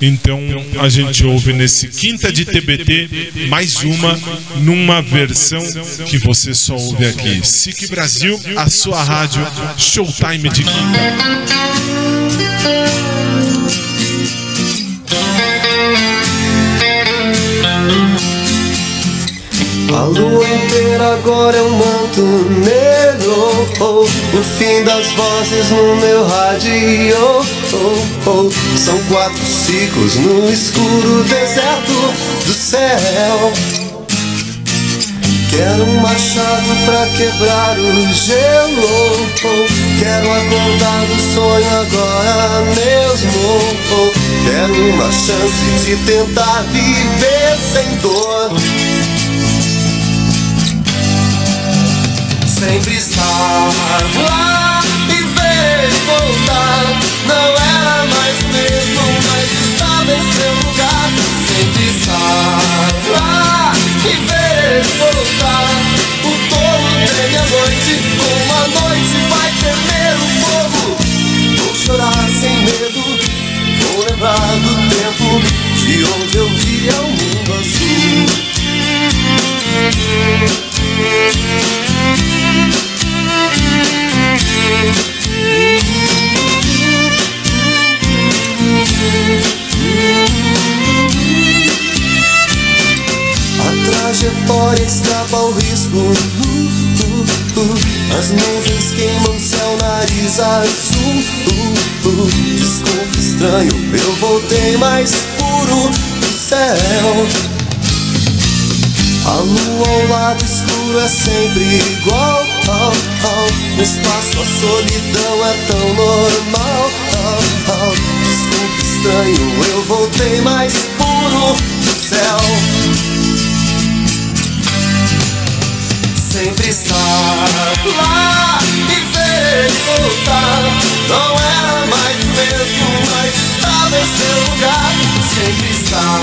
então a gente ouve nesse quinta de TBT mais uma numa versão que você só ouve aqui. SIC Brasil, a sua rádio Showtime de quinta. A lua inteira agora é um manto negro oh, o fim das vozes no meu rádio. Oh, oh, são quatro ciclos no escuro deserto do céu. Quero um machado pra quebrar o gelo. Oh, quero acordar do sonho agora mesmo. Oh, quero uma chance de tentar viver sem dor. Sempre estar lá voltar. Não era mais mesmo, mas estava em seu lugar. Sempre estar lá e ver ele voltar. O tolo teme a noite, como a noite vai temer o fogo. Vou chorar sem medo, vou lembrar do tempo de onde eu via o mundo azul. Trajetória escapa ao risco. Uh, uh, uh. As nuvens queimam céu, nariz azul. Desculpa, estranho, eu voltei mais puro do céu. A lua ao lado escuro é sempre igual. Oh, oh. No espaço a solidão é tão normal. Oh, oh. Estranho, eu voltei mais puro do céu. Sempre estar lá e ver ele voltar. Não era mais o mesmo, mas estava em seu lugar. Sempre estar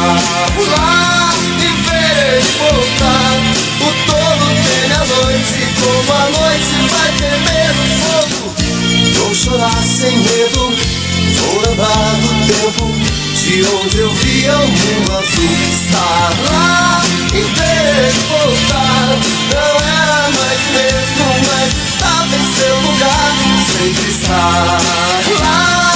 lá e ver ele voltar. O tolo teme a noite, como a noite vai temer o fogo. Vou chorar sem medo, vou lembrar do tempo de onde eu via o mundo azul. Estar lá e ver voltar. Não era mais mesmo, mas estava em seu lugar. Sempre estar lá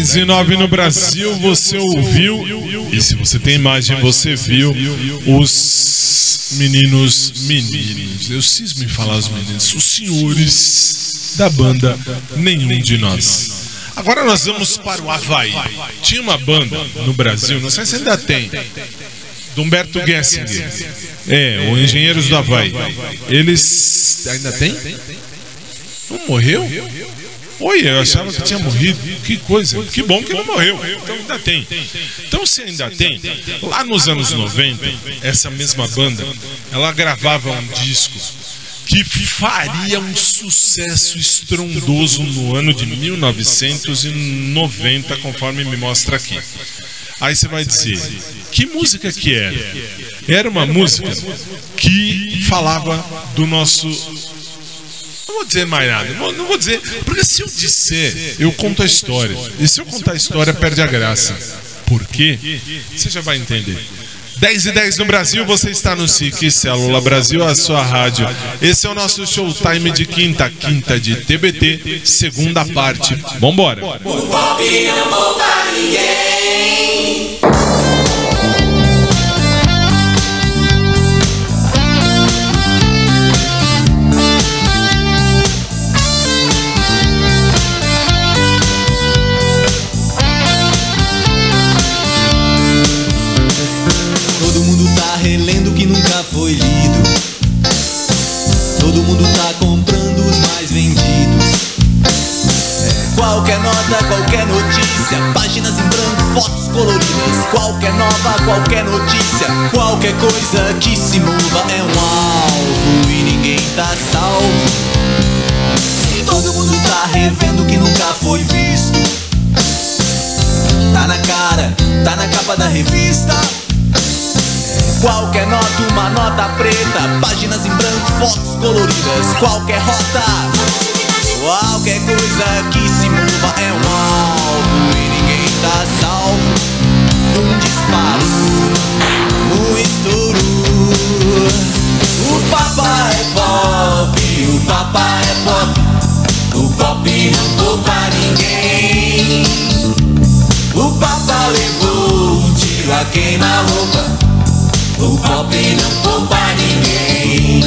10 e 9 no Brasil, você ouviu. E se você tem imagem, você viu os meninos. Meninos, eu cismo em falar os meninos. Os senhores da banda Nenhum de Nós. Agora nós vamos para o Havaí. Tinha uma banda no Brasil, não sei se ainda tem. Do Humberto Gessinger. É, o Engenheiros do Havaí. Eles. Ainda tem? Não morreu? Oi, eu achava que tinha morrido. Que coisa. Que bom que não morreu. Então ainda tem. Então se ainda tem, lá nos anos 90, essa mesma banda, ela gravava um disco que faria um sucesso estrondoso no ano de 1990, conforme me mostra aqui. Aí você vai dizer, que música que era? Era uma música que falava do nosso não vou dizer mais nada, não, vou dizer, porque se eu disser, eu conto a história. E se eu contar a história, perde a graça. Por quê? Você já vai entender. 10 e 10 no Brasil, você está no SIC Célula Brasil, a sua rádio. Esse é o nosso showtime de quinta, quinta de TBT, segunda parte. Vambora! O pop não volta ninguém. Mundo tá comprando os mais vendidos. É, qualquer nota, qualquer notícia, páginas em branco, fotos coloridas. Qualquer nova, qualquer notícia, qualquer coisa que se mova é um alvo e ninguém tá salvo. Todo mundo tá revendo o que nunca foi visto. Tá na cara, tá na capa da revista. Qualquer nota, uma nota preta. Páginas em branco, fotos coloridas. Qualquer rota, qualquer coisa que se mova é um alvo. E ninguém tá salvo. Um disparo, um estouro. O papa é pop, o papa é pop. O pop não poupa ninguém. O papa levou um tiro a queima-roupa. O pop não poupa ninguém.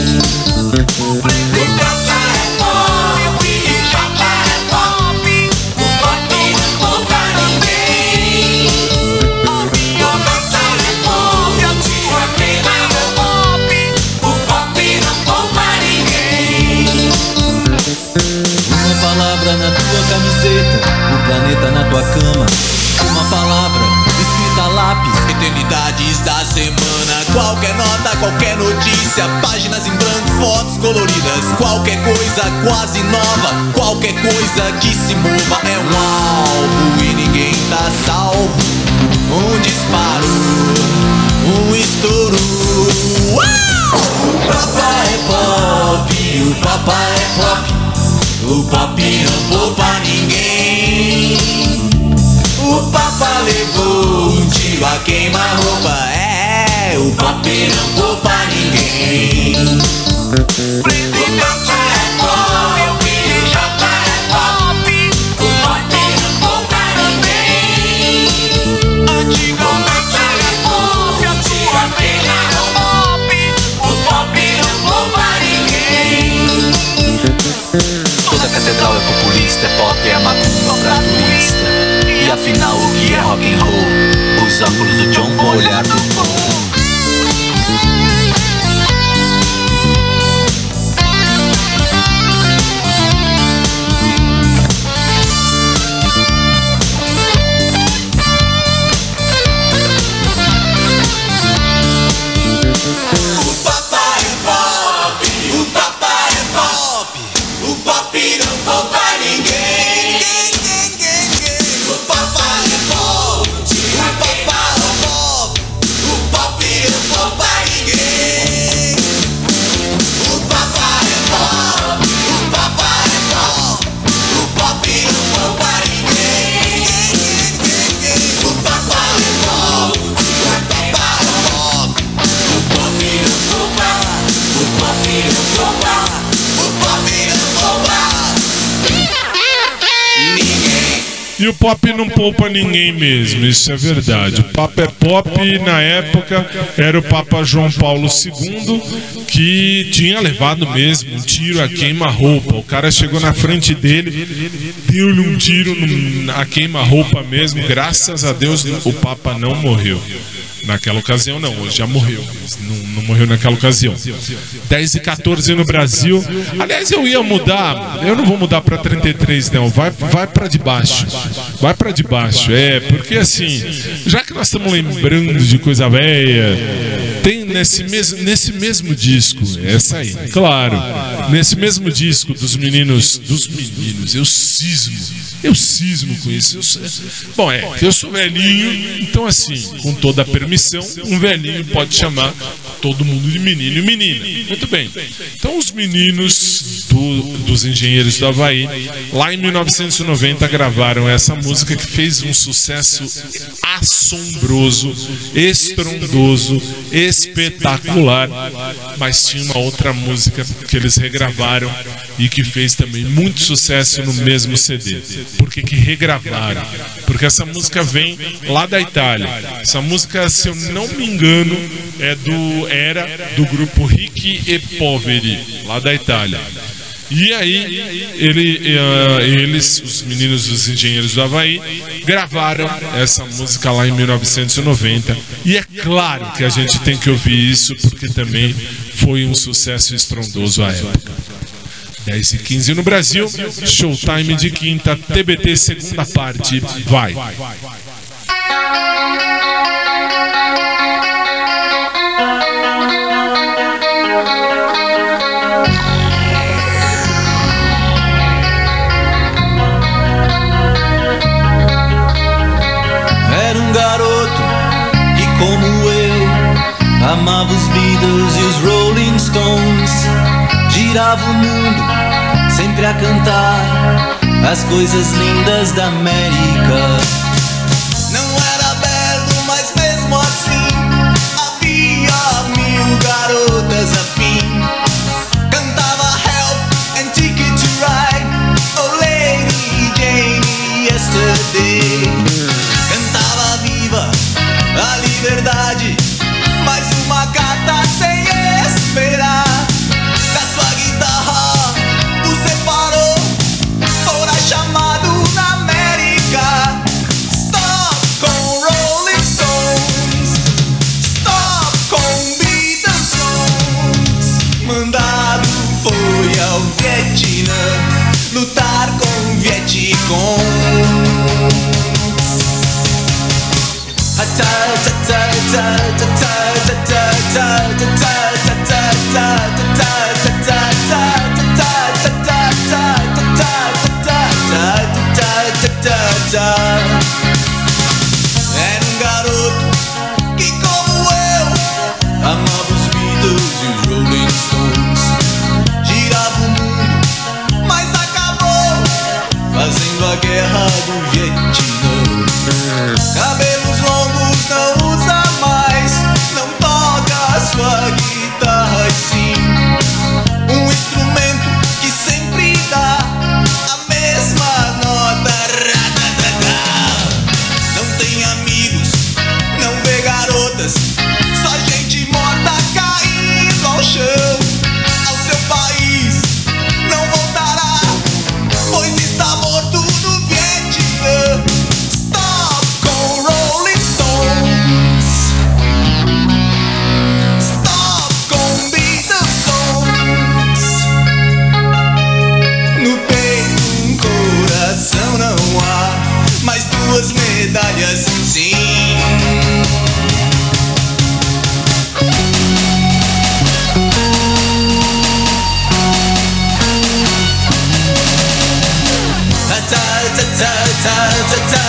Notícia, páginas em branco, fotos coloridas, qualquer coisa quase nova, qualquer coisa que se mova é um alvo e ninguém tá salvo. Um disparo, um estouro. O papai é pop, o papai é pop, o pop não poupa ninguém. O papa levou um tiro a queima-roupa. É, o pop não poupa ninguém. O papa é pop, o papa é pop. O pop não poupa ninguém. Antigo papa levou um tiro a queima-roupa. O pop não poupa ninguém. Toda catedral é populista, é pop, é macumba pra turista. E afinal, o que é rock and roll? Os óculos do John com o olhar do poupa ninguém mesmo, isso é verdade. O Papa é pop na época era o Papa João Paulo II que tinha levado mesmo um tiro a queima-roupa. O cara chegou na frente dele, deu-lhe um tiro a queima-roupa mesmo. Graças a Deus o Papa não morreu. Naquela ocasião não, hoje já morreu. Não, não morreu naquela ocasião. 10 e 14 no Brasil. Aliás, eu ia mudar. Eu não vou mudar pra 33, não. Vai, vai para de baixo. Vai pra de baixo. É, porque assim, já que nós estamos lembrando de coisa velha, tem nesse mesmo, nesse mesmo disco, essa aí, claro. Nesse mesmo disco dos meninos. Dos meninos, eu cismo. Eu cismo com isso. Eu bom, é, eu sou velhinho, então assim, com toda a permissão, um velhinho pode chamar todo mundo de menino e menina. Muito bem. Então os meninos do- dos engenheiros do Havaí, lá em 1990, gravaram essa música que fez um sucesso assombroso, estrondoso, espetacular. Mas tinha uma outra música que eles regravaram e que fez também muito sucesso no mesmo CD. Por que regravaram? Porque essa música vem lá da Itália. Essa música, se eu não me engano, é do era do grupo Ricchi e Poveri, lá da Itália. E aí, ele, eh, eles, os meninos dos engenheiros do Havaí, gravaram essa música lá em 1990. E é claro que a gente tem que ouvir isso, porque também foi um sucesso estrondoso à época. 10 e 15 no Brasil, showtime de quinta, TBT segunda parte. Vai! Era um garoto que, como eu, amava os Beatles e os Rolling Stones. Girava o mundo, sempre a cantar as coisas lindas da América. Isso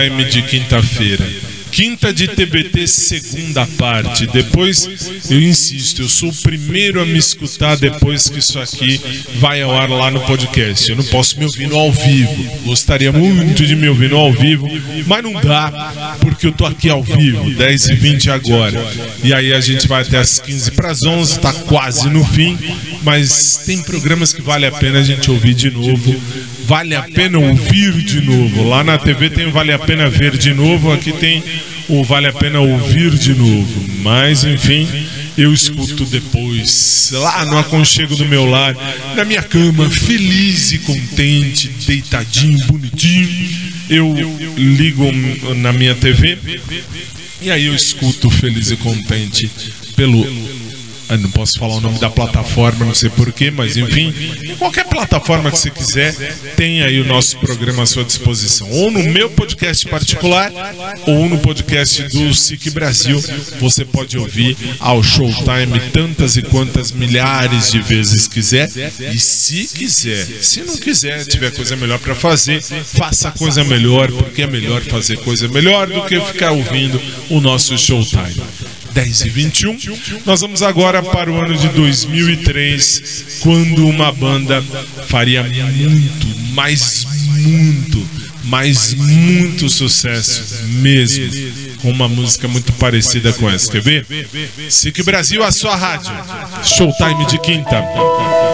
showtime de quinta-feira. Quinta de TBT, segunda parte. Depois, eu insisto, eu sou o primeiro a me escutar depois que isso aqui vai ao ar lá no podcast. Eu não posso me ouvir no ao vivo. Gostaria muito de me ouvir no ao vivo, mas não dá, porque eu tô aqui ao vivo, 10 e 20 agora. E aí a gente vai até as 15 para as 11, tá quase no fim, mas tem programas que vale a pena a gente ouvir de novo. Vale a pena ouvir de novo. Lá na TV tem Vale a Pena Ver de novo, aqui tem o Vale a Pena Ouvir de novo. Mas, enfim, eu escuto depois, lá no aconchego do meu lar, na minha cama, feliz e contente, deitadinho, bonitinho. Eu ligo na minha TV e aí eu escuto feliz e contente pelo Eu não posso falar o nome da plataforma, não sei porquê, mas enfim, qualquer plataforma que você quiser, tem aí o nosso programa à sua disposição. Ou no meu podcast particular, ou no podcast do SIC Brasil, você pode ouvir ao Showtime tantas e quantas milhares de vezes quiser. E se quiser, se não quiser, tiver coisa melhor para fazer, faça coisa melhor, porque é melhor fazer coisa melhor do que ficar ouvindo o nosso Showtime. 10 e 21. Nós vamos agora para o ano de 2003, quando uma banda faria muito, mas muito, mas muito sucesso mesmo, com uma música muito parecida com essa. Quer ver? SIC Brasil, a sua rádio. Showtime de quinta.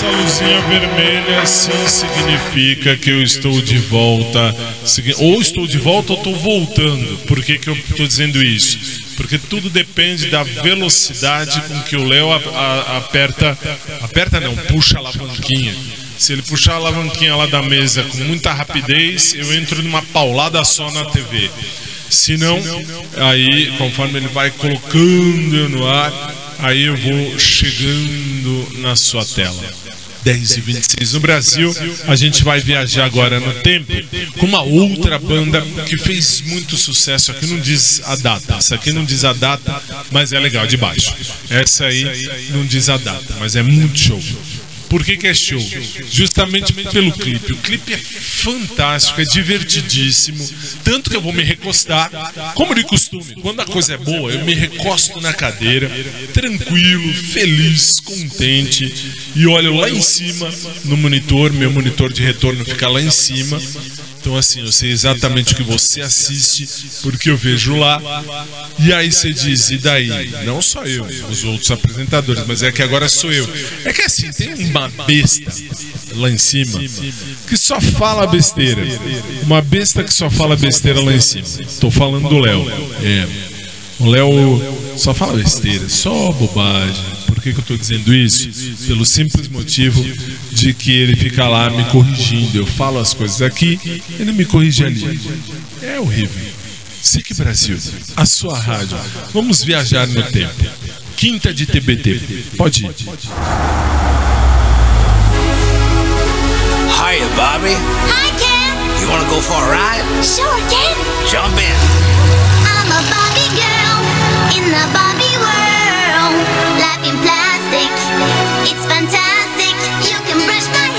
Essa luzinha vermelha, sim significa que eu estou de volta. Ou estou de volta ou estou voltando. Por que, que eu estou dizendo isso? Porque tudo depende da velocidade com que o Léo aperta. Aperta não, puxa a alavanquinha. Se ele puxar a alavanquinha lá da mesa com muita rapidez, eu entro numa paulada só na TV. Se não, aí, conforme ele vai colocando no ar, Aí eu vou chegando na sua tela. 10 e 26 no Brasil. A gente vai viajar agora no tempo com uma outra banda que fez muito sucesso. Aqui não diz a data. Essa aqui não diz a data, mas é legal de baixo. Essa aí não diz a data, mas é muito show. Por que, que é show? Justamente pelo clipe. O clipe é fantástico, é divertidíssimo. Tanto que eu vou me recostar, como de costume. Quando a coisa é boa, eu me recosto na cadeira, tranquilo, feliz, contente. E olho lá em cima no monitor. Meu monitor de retorno fica lá em cima. Então, assim, eu sei exatamente o que você assiste, porque eu vejo lá. E aí você diz, e daí? Não só eu, os outros apresentadores, mas é que agora sou eu. É que assim, tem uma besta lá em cima que só fala besteira. Uma besta que só fala besteira lá em cima. Tô falando do Léo. É. O Léo só fala besteira, só bobagem. Por que, que eu estou dizendo isso? Pelo simples motivo de que ele fica lá me corrigindo. Eu falo as coisas aqui, ele me corrige ali. É horrível. SIC Brasil, a sua rádio. Vamos viajar no tempo. Quinta de TBT. Pode ir. Hiya, Bobby. Hi, Ken. You wanna go for a ride? Sure, Ken. Jump in. I'm a Barbie girl in the Barbie world. It's fantastic. You can brush my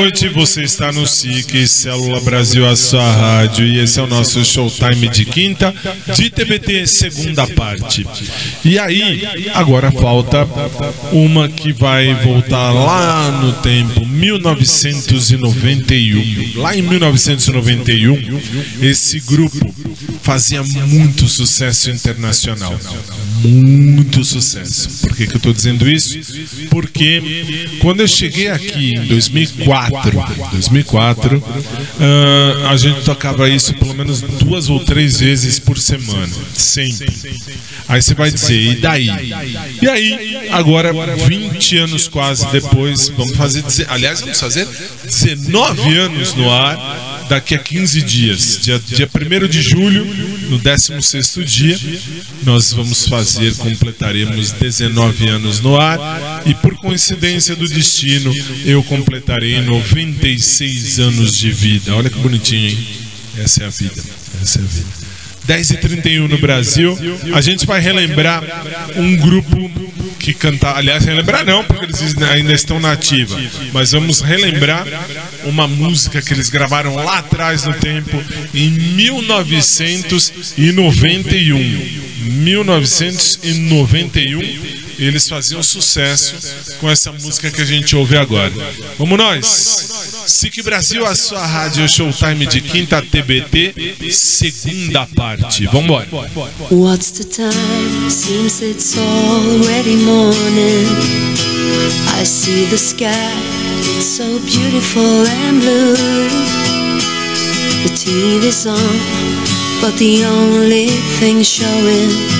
noite, você está no SIC, Célula Brasil, a sua rádio, e esse é o nosso Showtime de quinta, de TBT, segunda parte. E aí, agora falta uma que vai voltar lá no tempo, 1991. Lá em 1991, esse grupo fazia muito sucesso internacional. Muito sucesso. Por que, que eu estou dizendo isso? Porque quando eu cheguei aqui em 2004, 2004 ah, a gente tocava isso pelo menos duas ou três vezes por semana. Sempre. Aí você vai dizer, e daí? E aí, agora, 20 anos quase depois, vamos fazer. Aliás, vamos fazer 19 anos no ar daqui a 15 dias. Dia, dia 1 de julho, no 16 dia, nós vamos fazer, completaremos 19 anos no ar. E por coincidência do destino, eu completarei 96 anos de vida. Olha que bonitinho, hein? Essa é a vida. Essa é a vida. 10 e 31 no Brasil. A gente vai relembrar um grupo que canta. Aliás, relembrar não, porque eles ainda estão na ativa. Mas vamos relembrar uma música que eles gravaram lá atrás no tempo, em 1991. 1991 eles faziam sucesso com essa música que a gente ouve agora. Vamos nós! SIC Brasil, a sua rádio Showtime de quinta TBT, segunda parte. Vambora! What's the time? Seems it's already morning. I see the sky, it's so beautiful and blue. The TV's on, but the only thing showing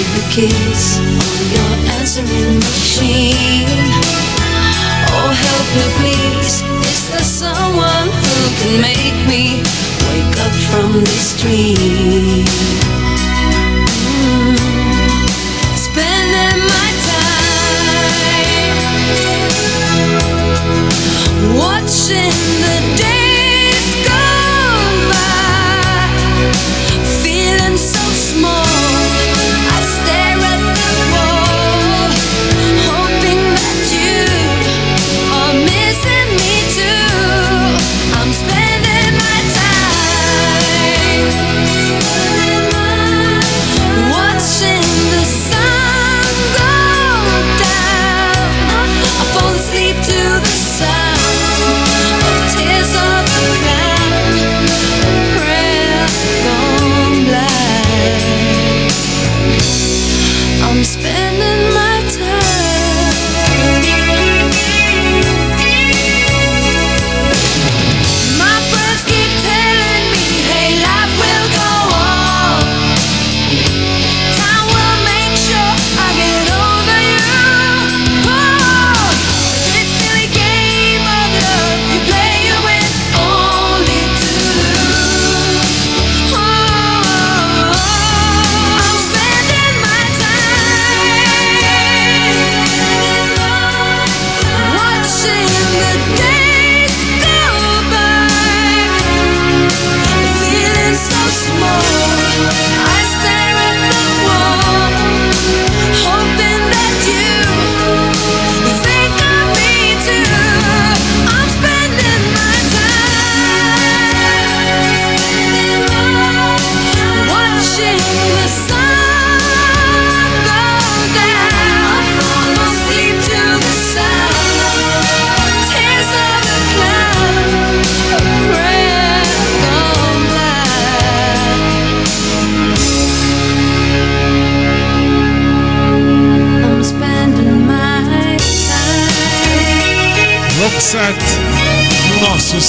Leave the keys on your answering machine. Oh, help me, please. Is there someone who can make me wake up from this dream?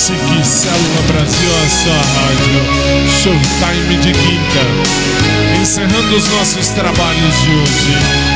SIC Célula Brasil, a sua rádio Showtime de quinta. Encerrando os nossos trabalhos de hoje.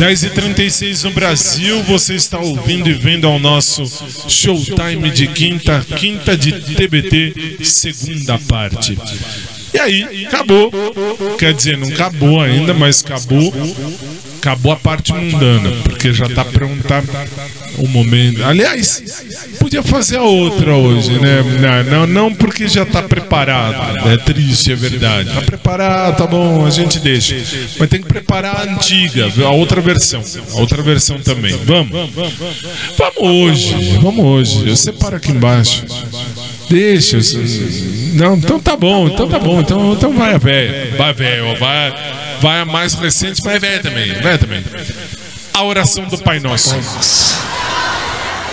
10h36 no Brasil, você está ouvindo e vendo ao nosso Showtime de quinta, quinta de TBT, segunda parte. E aí, acabou. Quer dizer, não acabou ainda, mas acabou. Acabou a parte mundana, porque já está pronta o momento. Aliás, podia fazer a outra hoje, né? Não, não, porque já tá preparado. É triste, é verdade. Tá preparado, tá bom, a gente deixa. Mas tem que preparar a antiga, a outra versão. A outra versão também. Vamos? Vamos hoje, vamos hoje. Eu separo aqui embaixo. Deixa. Não, então tá bom, então tá bom. Então, então vai a véia. Vai a véia, vai, vai a mais recente, mas é véia também. Véia também. A oração do Pai Nosso.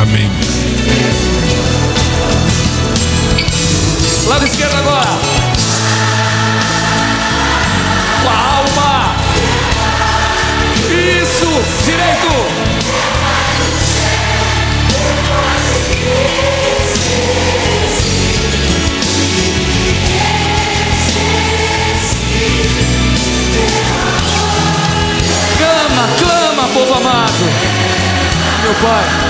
Amém. Lado esquerdo agora. Com a alma. Isso. Direito. Clama, clama, povo amado. Meu Pai.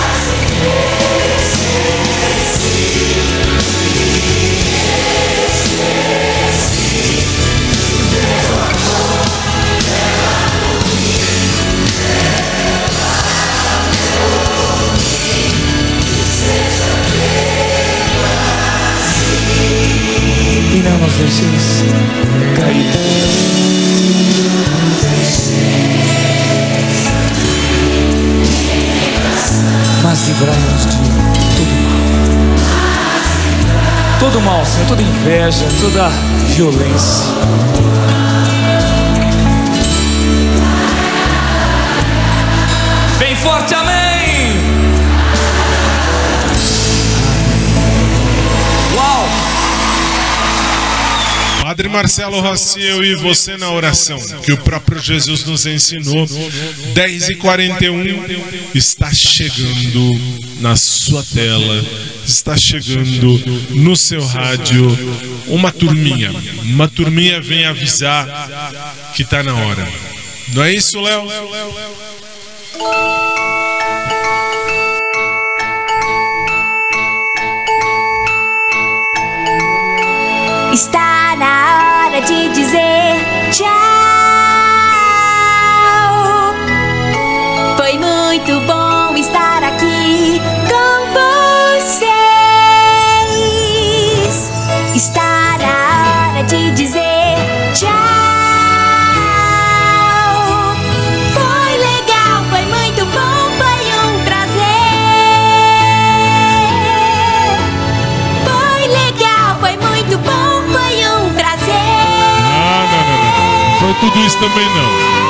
E não nos deixes cair. livrai-nos de todo mal. Todo mal, Senhor, toda inveja, toda violência. Marcelo Raciel e você na oração, que o próprio Jesus nos ensinou. 10 e 41 está chegando na sua tela, está chegando no seu rádio uma turminha. Uma turminha vem avisar que está na hora. Não é isso, Léo? Está de dizer tchau. Tudo isso também não.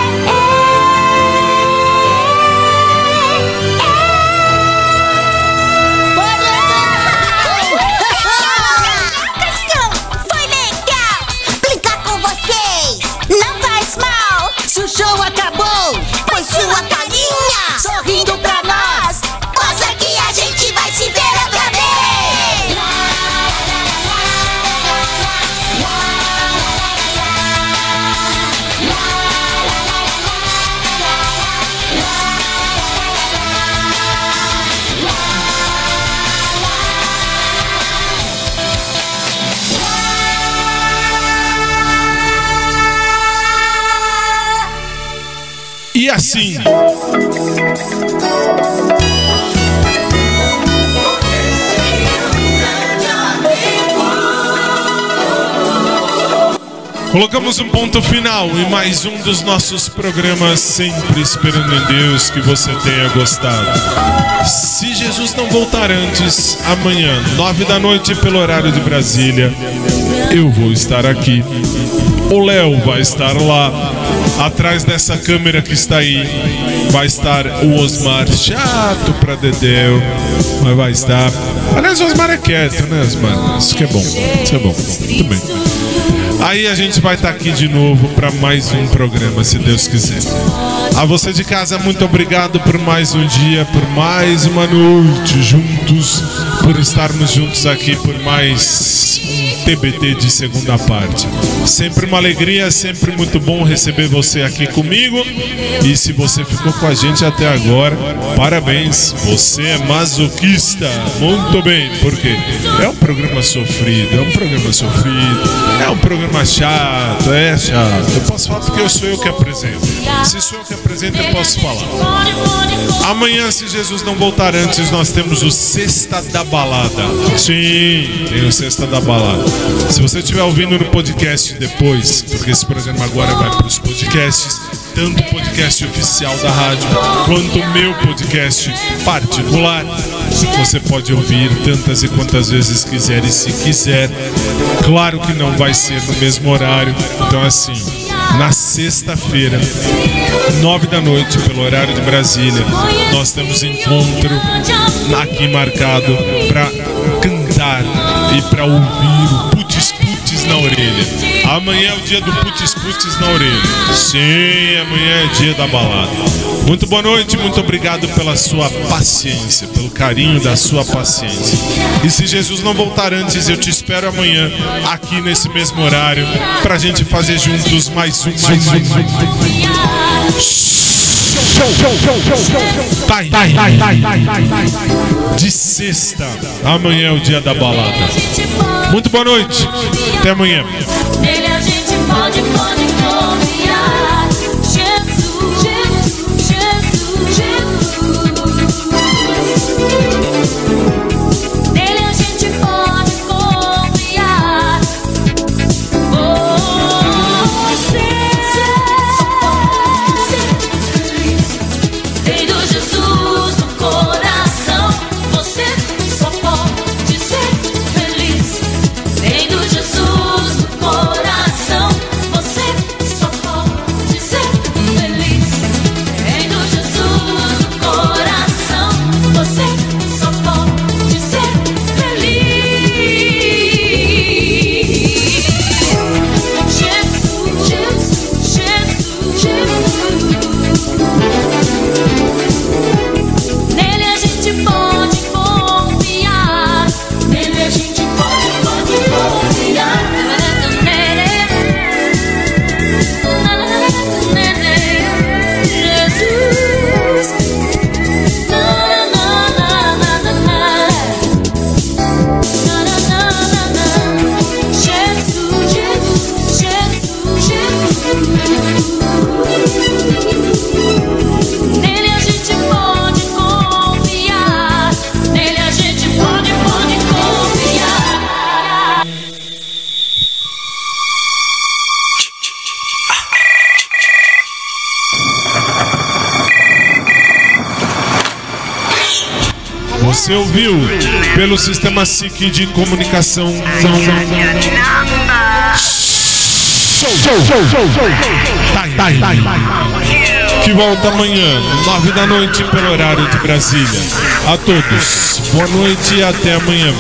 Assim. Colocamos um ponto final em mais um dos nossos programas, sempre esperando em Deus que você tenha gostado. Se Jesus não voltar antes, amanhã, nove da noite, pelo horário de Brasília, eu vou estar aqui. O Léo vai estar lá. Atrás dessa câmera que está aí, vai estar o Osmar, chato pra Dedéu, mas vai estar. Aliás, o Osmar é quieto, né, Osmar? Isso que é bom. Isso é bom. Muito bem. Aí a gente vai estar aqui de novo para mais um programa, se Deus quiser. A você de casa, muito obrigado por mais um dia, por mais uma noite juntos, por estarmos juntos aqui por mais TBT de segunda parte. Sempre uma alegria, sempre muito bom receber você aqui comigo. E se você ficou com a gente até agora, parabéns, você é masoquista. Muito bem, porque é um programa sofrido, é um programa sofrido, é um programa chato, é chato. Eu posso falar porque eu sou eu que apresento. Se sou eu que apresento, eu posso falar. Amanhã, se Jesus não voltar antes, nós temos o Sexta da Balada. Sim, tem o Sexta da Balada. Se você estiver ouvindo no podcast depois, porque esse programa agora vai para os podcasts, tanto o podcast oficial da rádio quanto o meu podcast particular, você pode ouvir tantas e quantas vezes quiser e se quiser. Claro que não vai ser no mesmo horário, então assim, na sexta-feira, nove da noite, pelo horário de Brasília, nós temos encontro aqui marcado para cantar e para ouvir na orelha. Amanhã é o dia do Putz Putz na orelha. Sim, amanhã é dia da balada. Muito boa noite, muito obrigado pela sua paciência, pelo carinho da sua paciência. E se Jesus não voltar antes, eu te espero amanhã aqui nesse mesmo horário pra gente fazer juntos mais um, mais um, mais um. Pai, de sexta, amanhã é o dia da balada. Muito boa noite, até amanhã. Sistema SIC de comunicação. Que volta amanhã, nove da noite, pelo horário de Brasília. A todos, boa noite e até amanhã.